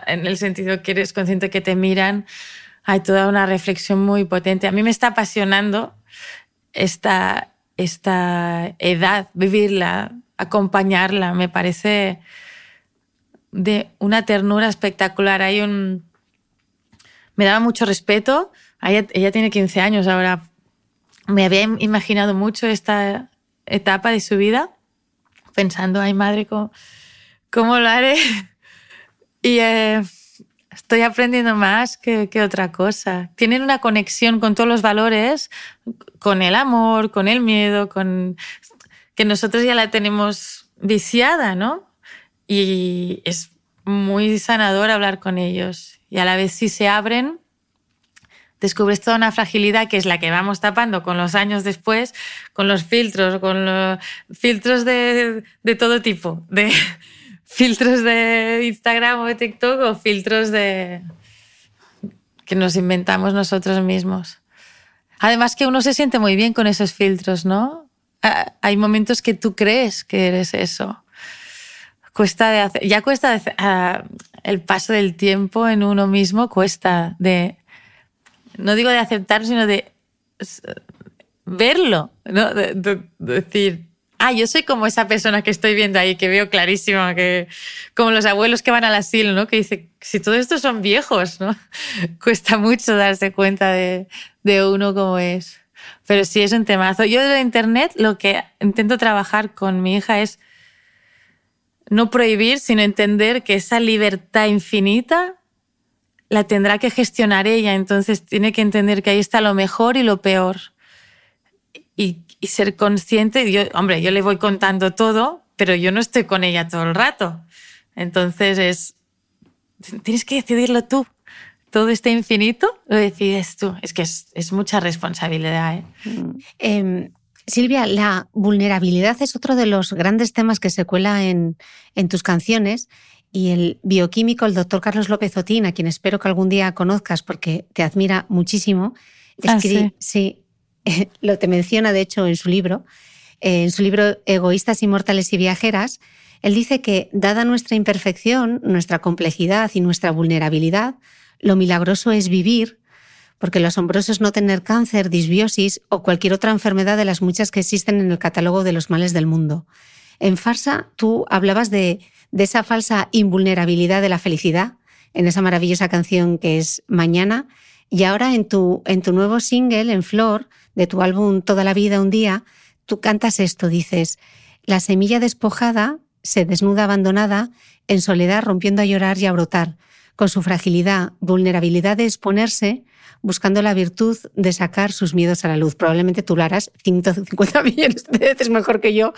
en el sentido que eres consciente que te miran, hay toda una reflexión muy potente. A mí me está apasionando esta, esta edad, vivirla acompañarla. Me parece de una ternura espectacular. Me daba mucho respeto. Ella, tiene 15 años ahora. Me había imaginado mucho esta etapa de su vida, pensando, ay madre, ¿cómo, lo haré? Y eh, estoy aprendiendo más que, que, otra cosa. Tienen una conexión con todos los valores, con el amor, con el miedo, con que nosotros ya la tenemos viciada, ¿no? Y es muy sanador hablar con ellos. Y a la vez si se abren, descubres toda una fragilidad que es la que vamos tapando con los años después, con los filtros, con los filtros de, de todo tipo, de filtros de Instagram o de TikTok o filtros de que nos inventamos nosotros mismos. Además que uno se siente muy bien con esos filtros, ¿no? Hay momentos que tú crees que eres eso. Cuesta de hacer, ya cuesta ah, el paso del tiempo en uno mismo, cuesta de, no digo de aceptar, sino de verlo, ¿no? De, decir, ah, yo soy como esa persona que estoy viendo ahí, que veo clarísimo, que como los abuelos que van al asilo, ¿no? Que dice, si todo esto son viejos, ¿no? Cuesta mucho darse cuenta de, de uno como es. Pero sí es un temazo. Yo de Internet lo que intento trabajar con mi hija es no prohibir, sino entender que esa libertad infinita la tendrá que gestionar ella. Entonces tiene que entender que ahí está lo mejor y lo peor. Y, ser consciente. Hombre, yo le voy contando todo, pero yo no estoy con ella todo el rato. Entonces es. Tienes que decidirlo tú. Todo este infinito lo decides tú. Es que es, mucha responsabilidad. ¿eh? Em, Silvia, la vulnerabilidad es otro de los grandes temas que se cuela en, tus canciones y el bioquímico, el doctor Carlos López Otín, a quien espero que algún día conozcas porque te admira muchísimo, ah, sí. lo te menciona de hecho en su libro, eh, en su libro Egoístas, Inmortales y Viajeras, él dice que dada nuestra imperfección, nuestra complejidad y nuestra vulnerabilidad, lo milagroso es vivir porque lo asombroso es no tener cáncer, disbiosis o cualquier otra enfermedad de las muchas que existen en el catálogo de los males del mundo. En Farsa tú hablabas de, esa falsa invulnerabilidad de la felicidad en esa maravillosa canción que es Mañana. Y ahora en tu, en tu nuevo single, en Flor, de tu álbum Toda la vida un día, tú cantas esto, dices, la semilla despojada se desnuda abandonada, en soledad rompiendo a llorar y a brotar, con su fragilidad, vulnerabilidad de exponerse, buscando la virtud de sacar sus miedos a la luz. Probablemente tú lo harás 150 millones de veces mejor que yo,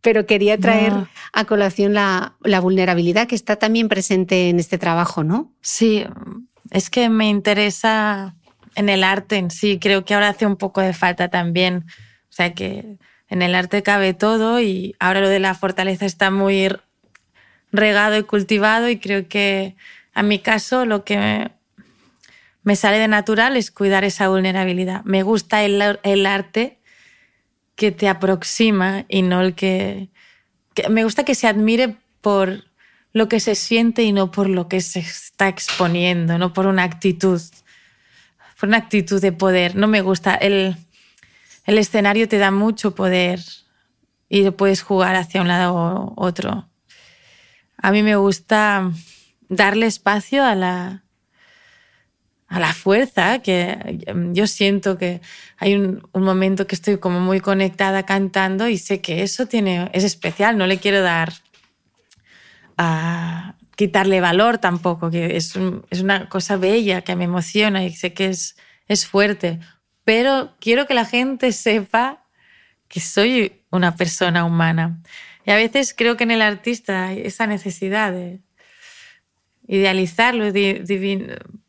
pero quería traer a colación la, la vulnerabilidad que está también presente en este trabajo, ¿no? Sí, es que me interesa en el arte en sí. Creo que ahora hace un poco de falta también. O sea que en el arte cabe todo y ahora lo de la fortaleza está muy regado y cultivado y creo que a mi caso lo que me sale de natural es cuidar esa vulnerabilidad. Me gusta el, arte que te aproxima y no el que, Me gusta que se admire por lo que se siente y no por lo que se está exponiendo, no por una actitud, por una actitud de poder. No me gusta. El, el escenario te da mucho poder y puedes jugar hacia un lado u otro. A mí me gusta darle espacio a la, a la fuerza, que em, yo siento que hay un, momento que estoy como muy conectada cantando y sé que eso tiene, es especial, no le quiero dar a quitarle valor tampoco, que es, es una cosa bella que me emociona y sé que es, es fuerte, pero quiero que la gente sepa que soy una persona humana. Y a veces creo que en el artista hay esa necesidad de, idealizarlo,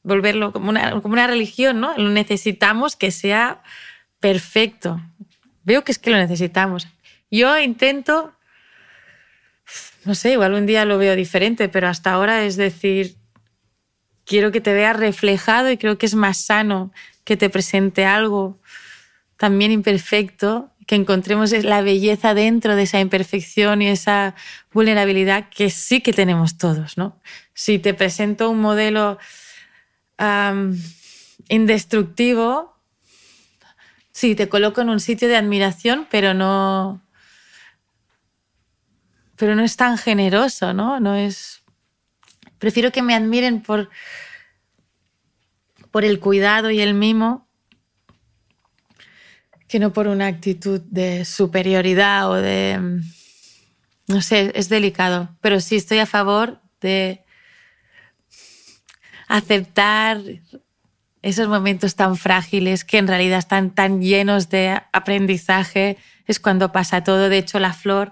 volverlo como una, como una religión, ¿no? Lo necesitamos que sea perfecto. Veo que es que lo necesitamos. Yo intento, no sé, igual un día lo veo diferente, pero hasta ahora es decir, quiero que te veas reflejado y creo que es más sano que te presente algo también imperfecto que encontremos la belleza dentro de esa imperfección y esa vulnerabilidad que sí que tenemos todos, ¿no? Si te presento un modelo indestructivo, sí, te coloco en un sitio de admiración, pero no, pero no es tan generoso, ¿no? No es. Prefiero que me admiren por, por el cuidado y el mimo que no por una actitud de superioridad o de... No sé, es delicado, pero sí estoy a favor de aceptar esos momentos tan frágiles que en realidad están tan llenos de aprendizaje. Es cuando pasa todo. De hecho, la flor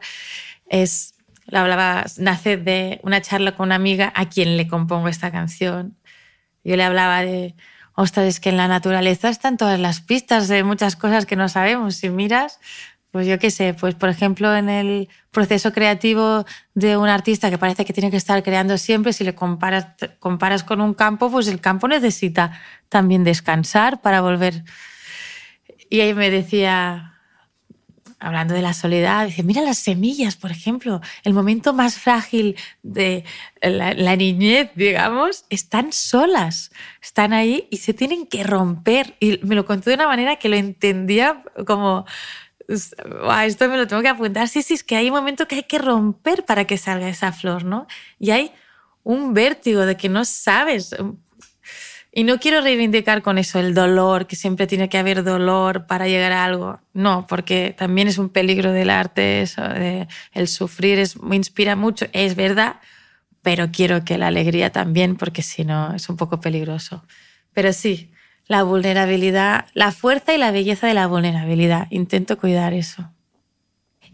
es, la hablaba, nace de una charla con una amiga a quien le compongo esta canción. Yo le hablaba de ostras, es que en la naturaleza están todas las pistas de muchas cosas que no sabemos. Si miras, pues yo qué sé, pues por ejemplo en el proceso creativo de un artista que parece que tiene que estar creando siempre, si le comparas, comparas con un campo, pues el campo necesita también descansar para volver. Y ahí me decía, hablando de la soledad, dice, mira las semillas, por ejemplo, el momento más frágil de la, niñez, digamos, están solas, están ahí y se tienen que romper. Y me lo contó de una manera que lo entendía como esto me lo tengo que apuntar. Sí, sí, es que hay un momento que hay que romper para que salga esa flor, ¿no? Y hay un vértigo de que no sabes. Y no quiero reivindicar con eso el dolor, que siempre tiene que haber dolor para llegar a algo. No, porque también es un peligro del arte, eso, de, el sufrir es, me inspira mucho, es verdad, pero quiero que la alegría también, porque si no es un poco peligroso. Pero sí, la vulnerabilidad, la fuerza y la belleza de la vulnerabilidad. Intento cuidar eso.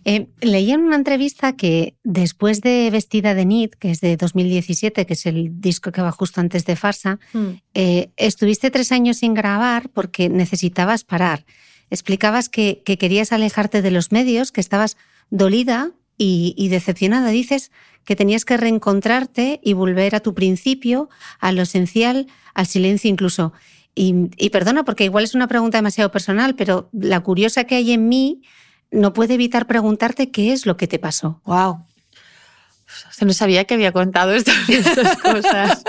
Eh, leí en una entrevista que después de Vestida de Nid, que es de 2017, que es el disco que va justo antes de Farsa, hmm. eh, estuviste tres años sin grabar porque necesitabas parar. Explicabas que, querías alejarte de los medios, que estabas dolida y, y, decepcionada. Dices que tenías que reencontrarte y volver a tu principio, a lo esencial, al silencio incluso. Y, perdona, porque igual es una pregunta demasiado personal, pero la curiosa que hay en mí no puede evitar preguntarte qué es lo que te pasó. ¡Wow! no sabía que había contado estas, cosas.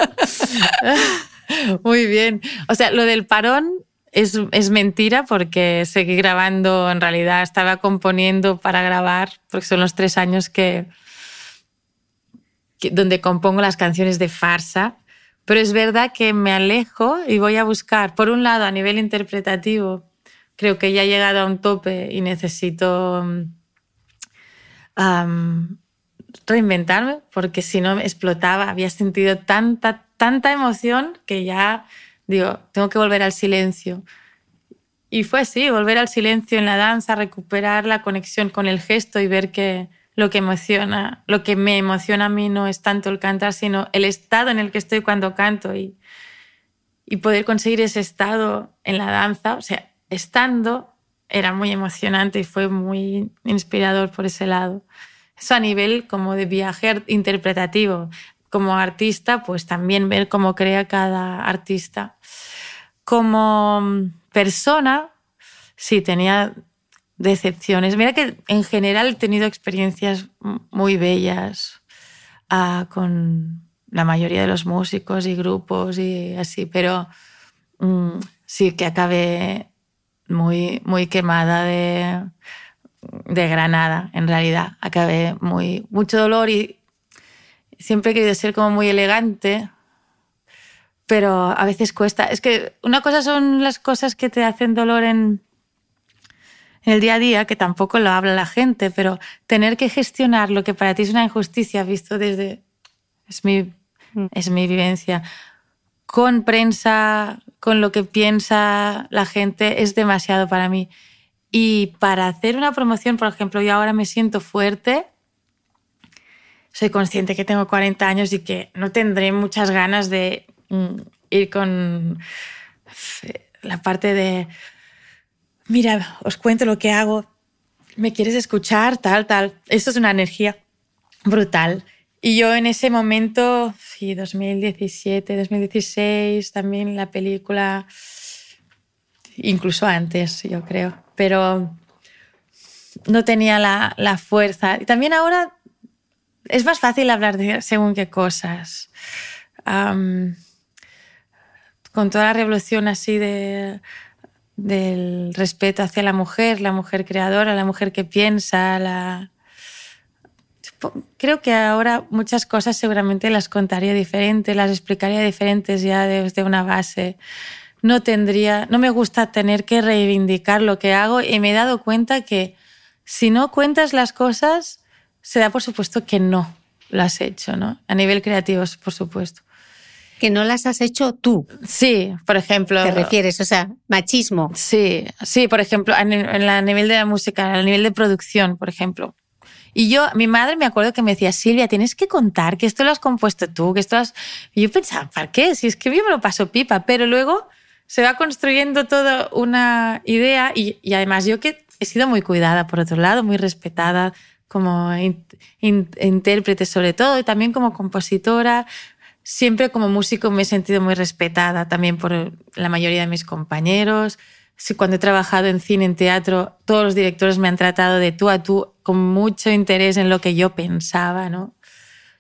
Muy bien. O sea, lo del parón es, es, mentira porque seguí grabando, en realidad estaba componiendo para grabar, porque son los tres años que donde compongo las canciones de farsa pero es verdad que me alejo y voy a buscar, por un lado, a nivel interpretativo, creo que ya he llegado a un tope y necesito reinventarme, porque si no explotaba, había sentido tanta, tanta emoción que ya digo, tengo que volver al silencio. Y fue así, volver al silencio en la danza, recuperar la conexión con el gesto y ver que, lo que emociona, lo que me emociona a mí no es tanto el cantar, sino el estado en el que estoy cuando canto y, poder conseguir ese estado en la danza, o sea, estando era muy emocionante y fue muy inspirador por ese lado. Eso a nivel como de viaje interpretativo. Como artista, pues también ver cómo crea cada artista. Como persona, sí, tenía decepciones. Mira que en general he tenido experiencias muy bellas ah, con la mayoría de los músicos y grupos y así, pero mm, sí que acabé muy, muy quemada de, de Granada, en realidad. Acabé muy, mucho dolor y siempre he querido ser como muy elegante, pero a veces cuesta. Es que una cosa son las cosas que te hacen dolor en en el día a día, que tampoco lo habla la gente, pero tener que gestionar lo que para ti es una injusticia, visto desde... Es mi, mm. es mi vivencia. Con prensa, con lo que piensa la gente, es demasiado para mí. Y para hacer una promoción, por ejemplo, yo ahora me siento fuerte, soy consciente que tengo 40 años y que no tendré muchas ganas de mm, ir con la parte de mira, os cuento lo que hago, me quieres escuchar, tal, tal. Esto es una energía brutal. Y yo en ese momento, sí, 2017, 2016, también la película, incluso antes, yo creo, pero no tenía la, la fuerza. Y también ahora es más fácil hablar de según qué cosas. con toda la revolución así de del respeto hacia la mujer, la mujer creadora, la mujer que piensa, la... Creo que ahora muchas cosas seguramente las contaría diferente, las explicaría diferentes ya desde una base. No tendría, no me gusta tener que reivindicar lo que hago y me he dado cuenta que si no cuentas las cosas, se da por supuesto que no lo has hecho, ¿no? A nivel creativo, por supuesto que no las has hecho tú. Sí, por ejemplo. ¿Te refieres? O sea, machismo. Sí, sí, por ejemplo, a nivel de la música, a nivel de producción, por ejemplo. Y yo, mi madre me acuerdo que me decía, Silvia, tienes que contar que esto lo has compuesto tú, que esto has... Y yo pensaba, ¿para qué? Si es que yo me lo paso pipa, pero luego se va construyendo toda una idea y, además yo que he sido muy cuidada, por otro lado, muy respetada como intérprete sobre todo y también como compositora, siempre como músico me he sentido muy respetada también por la mayoría de mis compañeros. Cuando he trabajado en cine, en teatro, todos los directores me han tratado de tú a tú con mucho interés en lo que yo pensaba, ¿no?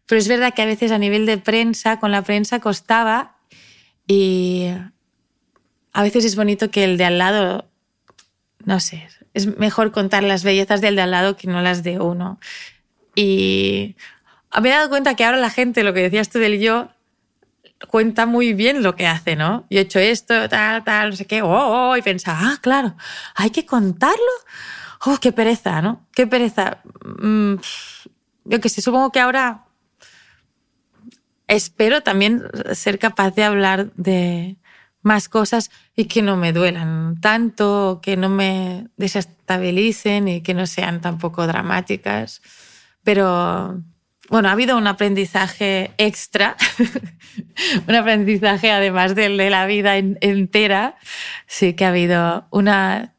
Pero es verdad que a veces a nivel de prensa, con la prensa costaba y a veces es bonito que el de al lado no sé, es mejor contar las bellezas del de al lado que no las de uno. Y me he dado cuenta que ahora la gente, lo que decías tú del yo, cuenta muy bien lo que hace, ¿no? Yo he hecho esto, tal, tal, no sé qué, oh, oh, y pensaba, ah, claro, hay que contarlo. Oh, qué pereza, ¿no? Qué pereza. Mm, yo que sé, supongo que ahora espero también ser capaz de hablar de más cosas y que no me duelan tanto, que no me desestabilicen y que no sean tampoco dramáticas. Pero bueno, ha habido un aprendizaje extra, un aprendizaje además del de la vida entera. Sí que ha habido una,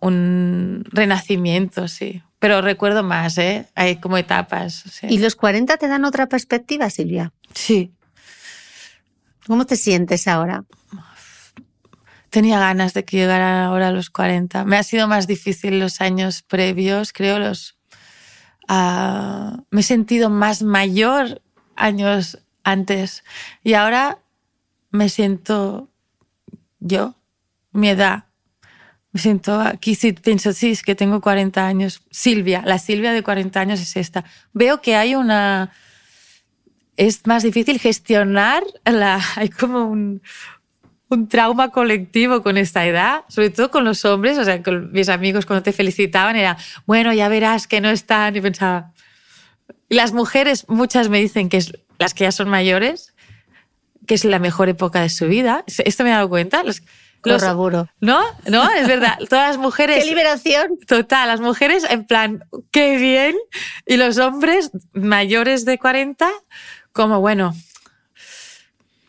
un renacimiento, sí. Pero recuerdo más, ¿eh? Hay como etapas. ¿Y los 40 te dan otra perspectiva, Silvia? Sí. ¿Cómo te sientes ahora? Tenía ganas de que llegara ahora a los 40. Me ha sido más difícil los años previos, creo, los Ah, me he sentido más mayor años antes y ahora me siento yo, mi edad. Me siento aquí, si pienso, sí, es que tengo 40 años. Silvia, la Silvia de 40 años es esta. Veo que hay una... Es más difícil gestionar la... Hay como un, un trauma colectivo con esta edad, sobre todo con los hombres, o sea, con mis amigos cuando te felicitaban era, bueno, ya verás que no están, y pensaba, las mujeres, muchas me dicen que es las que ya son mayores, que es la mejor época de su vida. Esto me he dado cuenta. Los, los, ¿No? ¿No? Es verdad. Todas las mujeres. ¡Qué liberación! Total, las mujeres en plan, qué bien. Y los hombres mayores de 40, como bueno,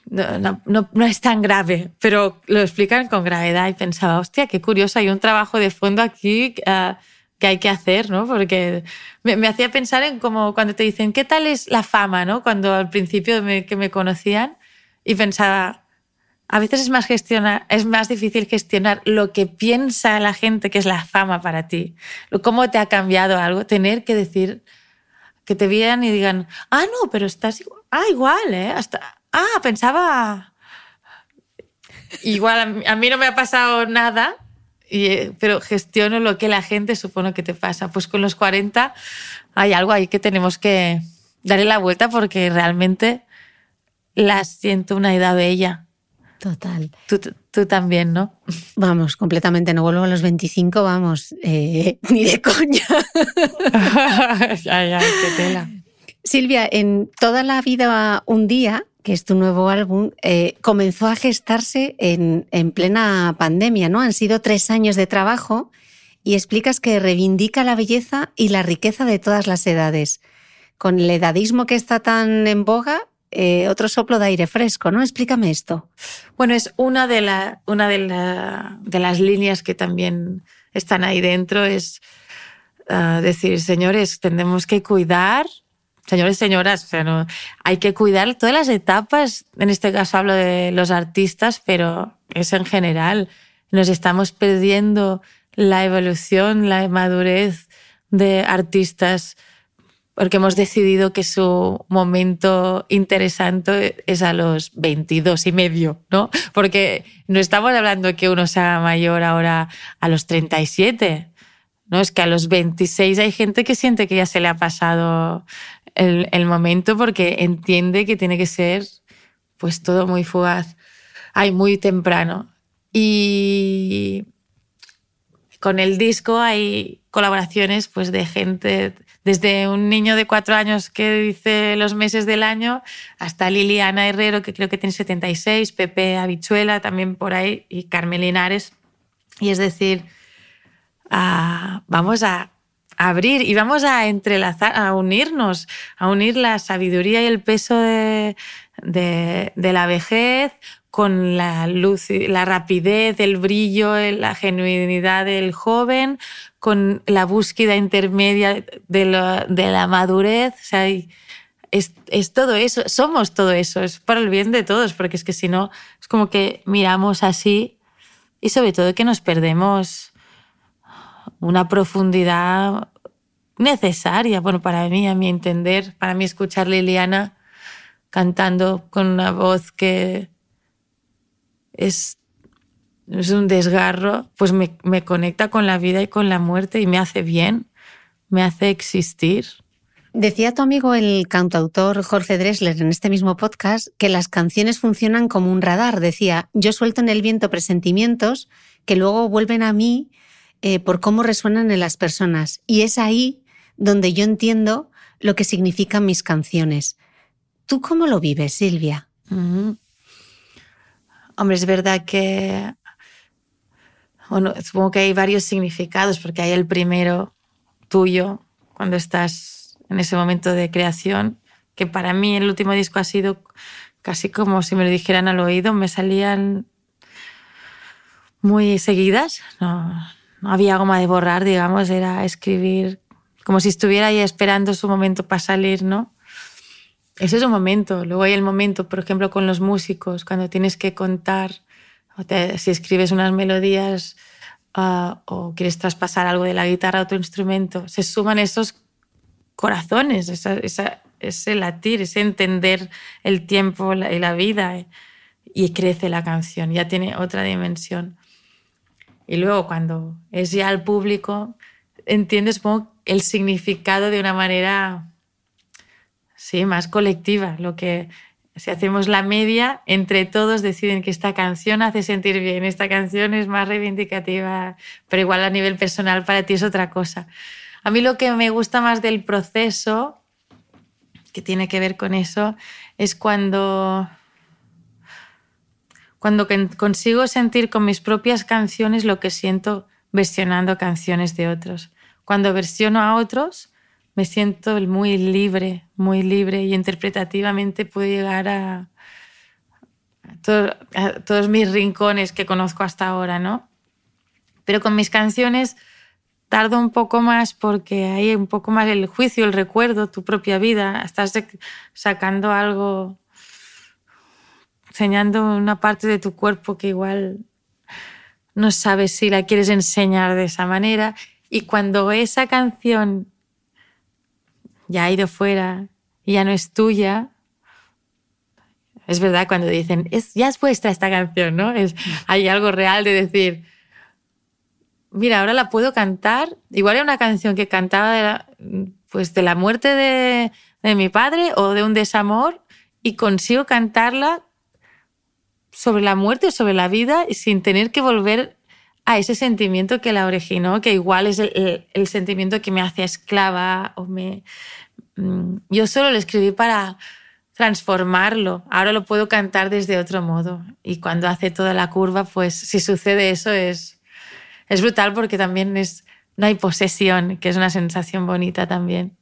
no, no, no, es tan grave, pero lo explican con gravedad y pensaba, hostia, qué curioso, hay un trabajo de fondo aquí uh, que hay que hacer, ¿no? Porque me, me, hacía pensar en como cuando te dicen, ¿qué tal es la fama, ¿no? Cuando al principio me, que me conocían y pensaba, a veces es más, gestionar, es más difícil gestionar lo que piensa la gente que es la fama para ti. ¿Cómo te ha cambiado algo? Tener que decir, que te vean y digan, ah, no, pero estás igual. Ah, igual, ¿eh? Hasta, ah, pensaba... Igual, a mí no me ha pasado nada, y, pero gestiono lo que la gente supone que te pasa. Pues con los 40 hay algo ahí que tenemos que darle la vuelta porque realmente la siento una edad bella. Total. Tú, tú, también, ¿no? Vamos, completamente. No vuelvo a los 25, vamos, eh, ni de coña. ay, ay, qué tela. Silvia, en toda la vida un día, que es tu nuevo álbum, eh, comenzó a gestarse en, en, plena pandemia, ¿no? Han sido tres años de trabajo y explicas que reivindica la belleza y la riqueza de todas las edades. Con el edadismo que está tan en boga, eh, otro soplo de aire fresco, ¿no? Explícame esto. Bueno, es una de, la, una de, la, de las líneas que también están ahí dentro, es uh, decir, señores, tenemos que cuidar señores señoras, hay que cuidar todas las etapas, en este caso hablo de los artistas, pero es en general. Nos estamos perdiendo la evolución, la madurez de artistas porque hemos decidido que su momento interesante es a los 22 y medio, ¿no? Porque no estamos hablando que uno sea mayor ahora a los 37, ¿no? Es que a los 26 hay gente que siente que ya se le ha pasado el, momento porque entiende que tiene que ser pues todo muy fugaz, hay muy temprano. Y con el disco hay colaboraciones pues de gente desde un niño de cuatro años que dice los meses del año hasta Liliana Herrero que creo que tiene 76, Pepe Habichuela también por ahí y Carmen Linares. Y es decir, ah, vamos a abrir y vamos a entrelazar, a unirnos, a unir la sabiduría y el peso de, la vejez con la luz, la rapidez, el brillo, la genuinidad del joven, con la búsqueda intermedia de, la madurez. O sea, es, es, todo eso, somos todo eso, es para el bien de todos, porque es que si no, es como que miramos así y sobre todo que nos perdemos una profundidad necesaria, bueno, para mí, a mi entender, para mí escuchar Liliana cantando con una voz que es es un desgarro, pues me, me conecta con la vida y con la muerte y me hace bien, me hace existir. Decía tu amigo el cantautor Jorge Dressler en este mismo podcast que las canciones funcionan como un radar. Decía, yo suelto en el viento presentimientos que luego vuelven a mí eh, por cómo resuenan en las personas. Y es ahí donde yo entiendo lo que significan mis canciones. ¿Tú cómo lo vives, Silvia? Hombre, es verdad que, bueno, supongo que hay varios significados, porque hay el primero tuyo, cuando estás en ese momento de creación, que para mí el último disco ha sido casi como si me lo dijeran al oído, me salían muy seguidas, no, no había goma de borrar, digamos, era escribir como si estuviera ahí esperando su momento para salir, ¿no? Ese es un momento. Luego hay el momento, por ejemplo, con los músicos, cuando tienes que contar, si escribes unas melodías ah, o quieres traspasar algo de la guitarra a otro instrumento, se suman esos corazones, ese latir, ese entender el tiempo y la vida y crece la canción, ya tiene otra dimensión. Y luego cuando es ya al público, entiendes el significado de una manera sí, más colectiva, lo que si hacemos la media, entre todos deciden que esta canción hace sentir bien, esta canción es más reivindicativa, pero igual a nivel personal para ti es otra cosa. A mí lo que me gusta más del proceso, que tiene que ver con eso, es cuando cuando consigo sentir con mis propias canciones lo que siento versionando canciones de otros. Cuando versiono a otros, me siento muy libre, muy libre y interpretativamente puedo llegar a, todos mis rincones que conozco hasta ahora, ¿no? Pero con mis canciones tardo un poco más porque hay un poco más el juicio, el recuerdo, tu propia vida. Estás sacando algo enseñando una parte de tu cuerpo que igual no sabes si la quieres enseñar de esa manera. Y cuando esa canción ya ha ido fuera ya no es tuya, es verdad cuando dicen, es, ya es vuestra esta canción, ¿no? Es, hay algo real de decir, mira, ahora la puedo cantar. Igual era una canción que cantaba de la, pues de la muerte de, de mi padre o de un desamor y consigo cantarla sobre la muerte, o sobre la vida, sin tener que volver a ese sentimiento que la originó, que igual es el, sentimiento que me hacía esclava o me... Mm, yo solo lo escribí para transformarlo. Ahora lo puedo cantar desde otro modo. Y cuando hace toda la curva, pues si sucede eso es, es brutal porque también es, no hay posesión, que es una sensación bonita también.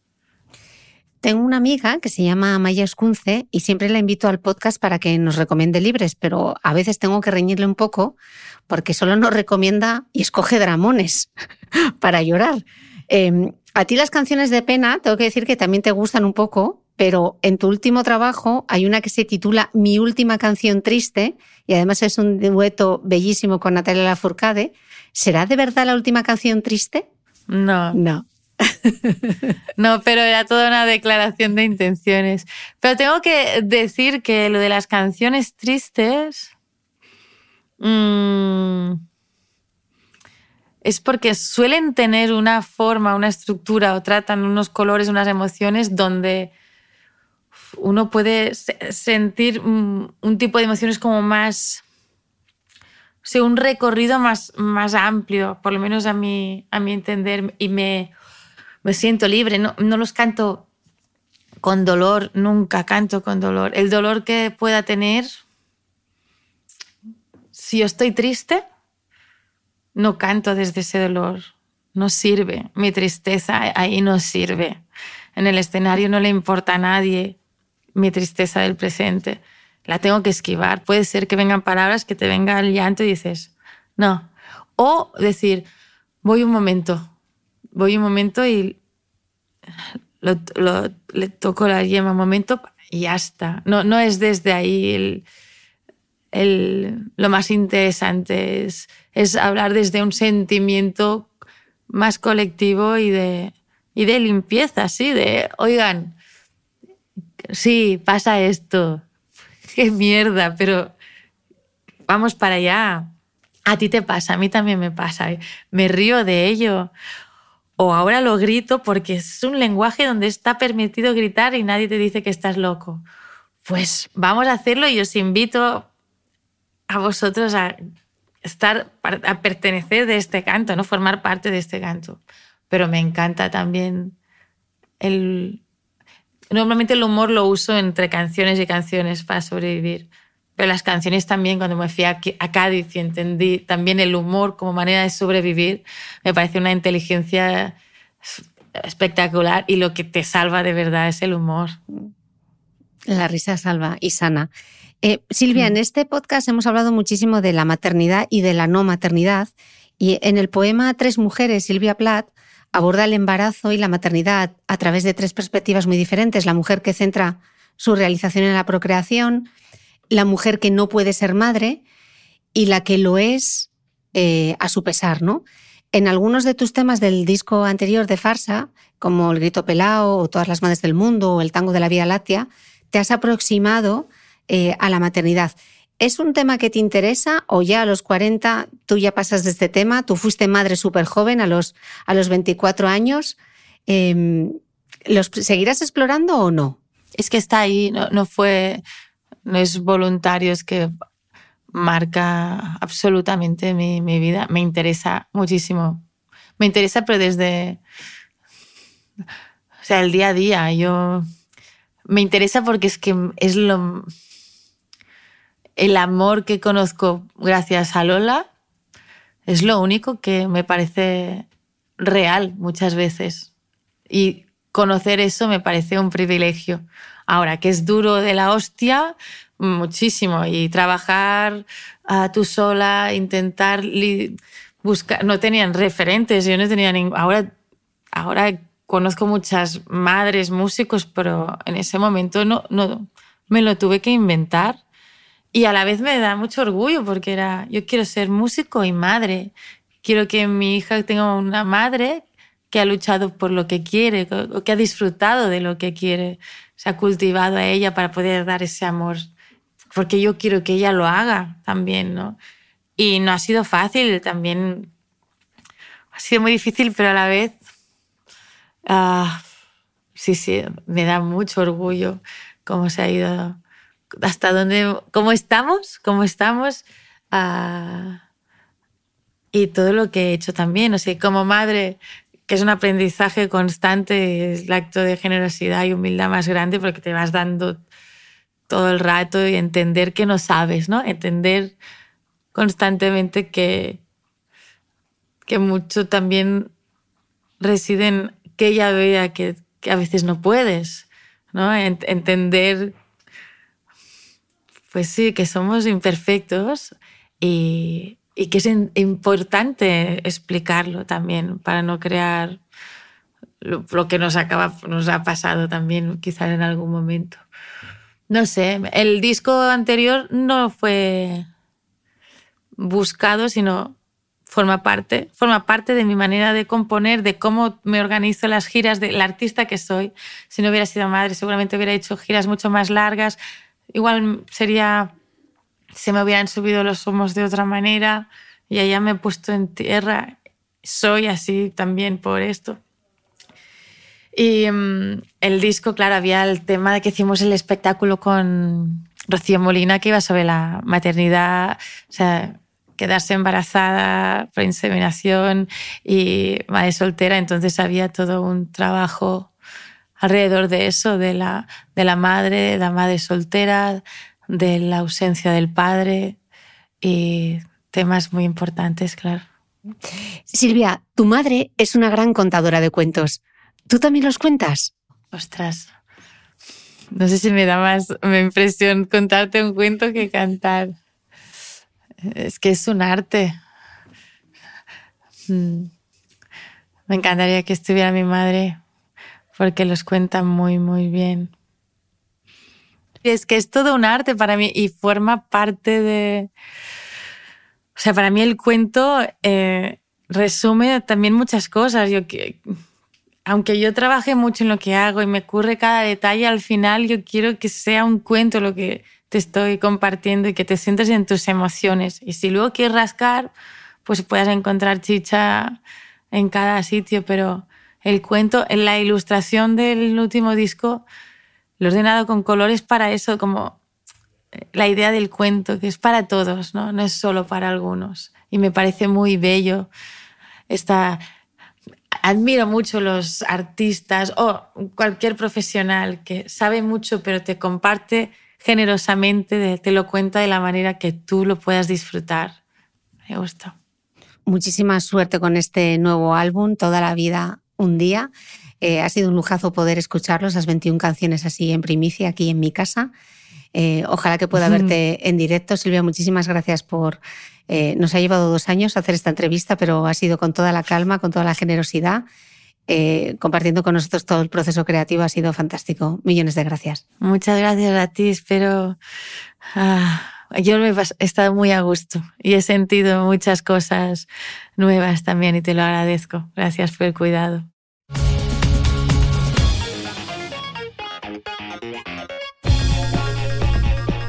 Tengo una amiga que se llama Maya Escunce y siempre la invito al podcast para que nos recomiende libres, pero a veces tengo que reñirle un poco porque solo nos recomienda y escoge dramones para llorar. Em, a ti las canciones de pena, tengo que decir que también te gustan un poco, pero en tu último trabajo hay una que se titula Mi última canción triste y además es un dueto bellísimo con Natalia Lafourcade. ¿Será de verdad la última canción triste? No. No. No, pero era toda una declaración de intenciones. Pero tengo que decir que lo de las canciones tristes mm, es porque suelen tener una forma, una estructura o tratan unos colores, unas emociones donde uno puede sentir un, tipo de emociones como más o un recorrido más, más amplio, por lo menos a mi, a entender, y me, me siento libre, no, no los canto con dolor, nunca canto con dolor. El dolor que pueda tener, si yo estoy triste, no canto desde ese dolor, no sirve, mi tristeza ahí no sirve. En el escenario no le importa a nadie mi tristeza del presente, la tengo que esquivar. Puede ser que vengan palabras, que te venga el llanto y dices, no. O decir, voy un momento, voy un momento y le toco la yema un momento y ya está. No, no es desde ahí el, lo más interesante, es, es hablar desde un sentimiento más colectivo y de, y de limpieza, sí, de, oigan, sí, pasa esto, qué mierda, pero vamos para allá A ti te pasa, a mí también me pasa. Me río de ello. O ahora lo grito porque es un lenguaje donde está permitido gritar y nadie te dice que estás loco. Pues vamos a hacerlo y os invito a vosotros a estar, a pertenecer de este canto, ¿no? Formar parte de este canto. Pero me encanta también el... Normalmente el humor lo uso entre canciones y canciones para sobrevivir. Pero las canciones también, cuando me fui a, Cádiz y entendí también el humor como manera de sobrevivir, me parece una inteligencia espectacular y lo que te salva de verdad es el humor. La risa salva y sana. Eh, Silvia, en este podcast hemos hablado muchísimo de la maternidad y de la no maternidad. Y en el poema Tres mujeres, Silvia Plath aborda el embarazo y la maternidad a través de tres perspectivas muy diferentes. La mujer que centra su realización en la procreación, la mujer que no puede ser madre y la que lo es eh, a su pesar, ¿no? En algunos de tus temas del disco anterior de Farsa, como El grito pelao o Todas las madres del mundo o El tango de la Vía Láctea, te has aproximado eh, a la maternidad. ¿Es un tema que te interesa o ya a los 40 tú ya pasas de este tema? Tú fuiste madre súper joven a los, a los 24 años. Em, ¿Los seguirás explorando o no? Es que está ahí, no, fue, no es voluntario, es que marca absolutamente mi, mi, vida. Me interesa muchísimo. Me interesa, pero desde, o sea, el día a día. Yo me interesa porque es que es lo, el amor que conozco gracias a Lola es lo único que me parece real muchas veces. Y conocer eso me parece un privilegio. Ahora, que es duro de la hostia, muchísimo. Y trabajar a tú sola, intentar buscar, no tenían referentes, yo no tenía ningún... Ahora, ahora conozco muchas madres, músicos, pero en ese momento no, no me lo tuve que inventar. Y a la vez me da mucho orgullo porque era, yo quiero ser músico y madre. Quiero que mi hija tenga una madre que ha luchado por lo que quiere, o que ha disfrutado de lo que quiere, se ha cultivado a ella para poder dar ese amor, porque yo quiero que ella lo haga también, ¿no? Y no ha sido fácil, también ha sido muy difícil, pero a la vez Ah, sí, sí, me da mucho orgullo cómo se ha ido, hasta dónde, cómo estamos, cómo estamos. Ah, y todo lo que he hecho también. O sea, como madre, que es un aprendizaje constante, es el acto de generosidad y humildad más grande porque te vas dando todo el rato y entender que no sabes, ¿no? Entender constantemente que, que mucho también residen que ella vea que, a veces no puedes, ¿no? entender, pues sí, que somos imperfectos y, que es importante explicarlo también para no crear lo, que nos, acaba, nos ha pasado también quizás en algún momento. No sé, el disco anterior no fue buscado, sino forma parte, forma parte de mi manera de componer, de cómo me organizo las giras, del artista que soy. Si no hubiera sido madre, seguramente hubiera hecho giras mucho más largas. Igual sería, se me hubieran subido los humos de otra manera y allá me he puesto en tierra. Soy así también por esto. Y mm, el disco, claro, había el tema de que hicimos el espectáculo con Rocío Molina, que iba sobre la maternidad, o sea, quedarse embarazada por inseminación y madre soltera, entonces había todo un trabajo alrededor de eso, de la, de la madre, de la madre soltera, de la ausencia del padre y temas muy importantes, claro. Silvia, tu madre es una gran contadora de cuentos. ¿Tú también los cuentas? Ostras, no sé si me da más me impresión contarte un cuento que cantar es que es un arte. Mm. Me encantaría que estuviera mi madre porque los cuenta muy, muy bien. Es que es todo un arte para mí y forma parte de... O sea, para mí el cuento eh, resume también muchas cosas. Yo, aunque yo trabaje mucho en lo que hago y me ocurre cada detalle, al final yo quiero que sea un cuento lo que te estoy compartiendo y que te sientes en tus emociones. Y si luego quieres rascar, pues puedes encontrar chicha en cada sitio, pero el cuento, en la ilustración del último disco, lo ordenado con colores para eso, como la idea del cuento, que es para todos, ¿no? No es solo para algunos. Y me parece muy bello esta... Admiro mucho los artistas o cualquier profesional que sabe mucho pero te comparte generosamente, te lo cuenta de la manera que tú lo puedas disfrutar. Me gusta. Muchísima suerte con este nuevo álbum, Toda la vida, un día. Eh, ha sido un lujazo poder escucharlos, esas 21 canciones así en primicia aquí en mi casa. Eh, ojalá que pueda verte en directo. Silvia, muchísimas gracias por... Eh, nos ha llevado dos años hacer esta entrevista, pero ha sido con toda la calma, con toda la generosidad. compartiendo con nosotros todo el proceso creativo ha sido fantástico. Millones de gracias. Muchas gracias a ti. Espero... Ah, yo me he estado muy a gusto y he sentido muchas cosas nuevas también y te lo agradezco. Gracias por el cuidado.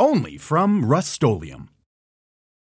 only from Rust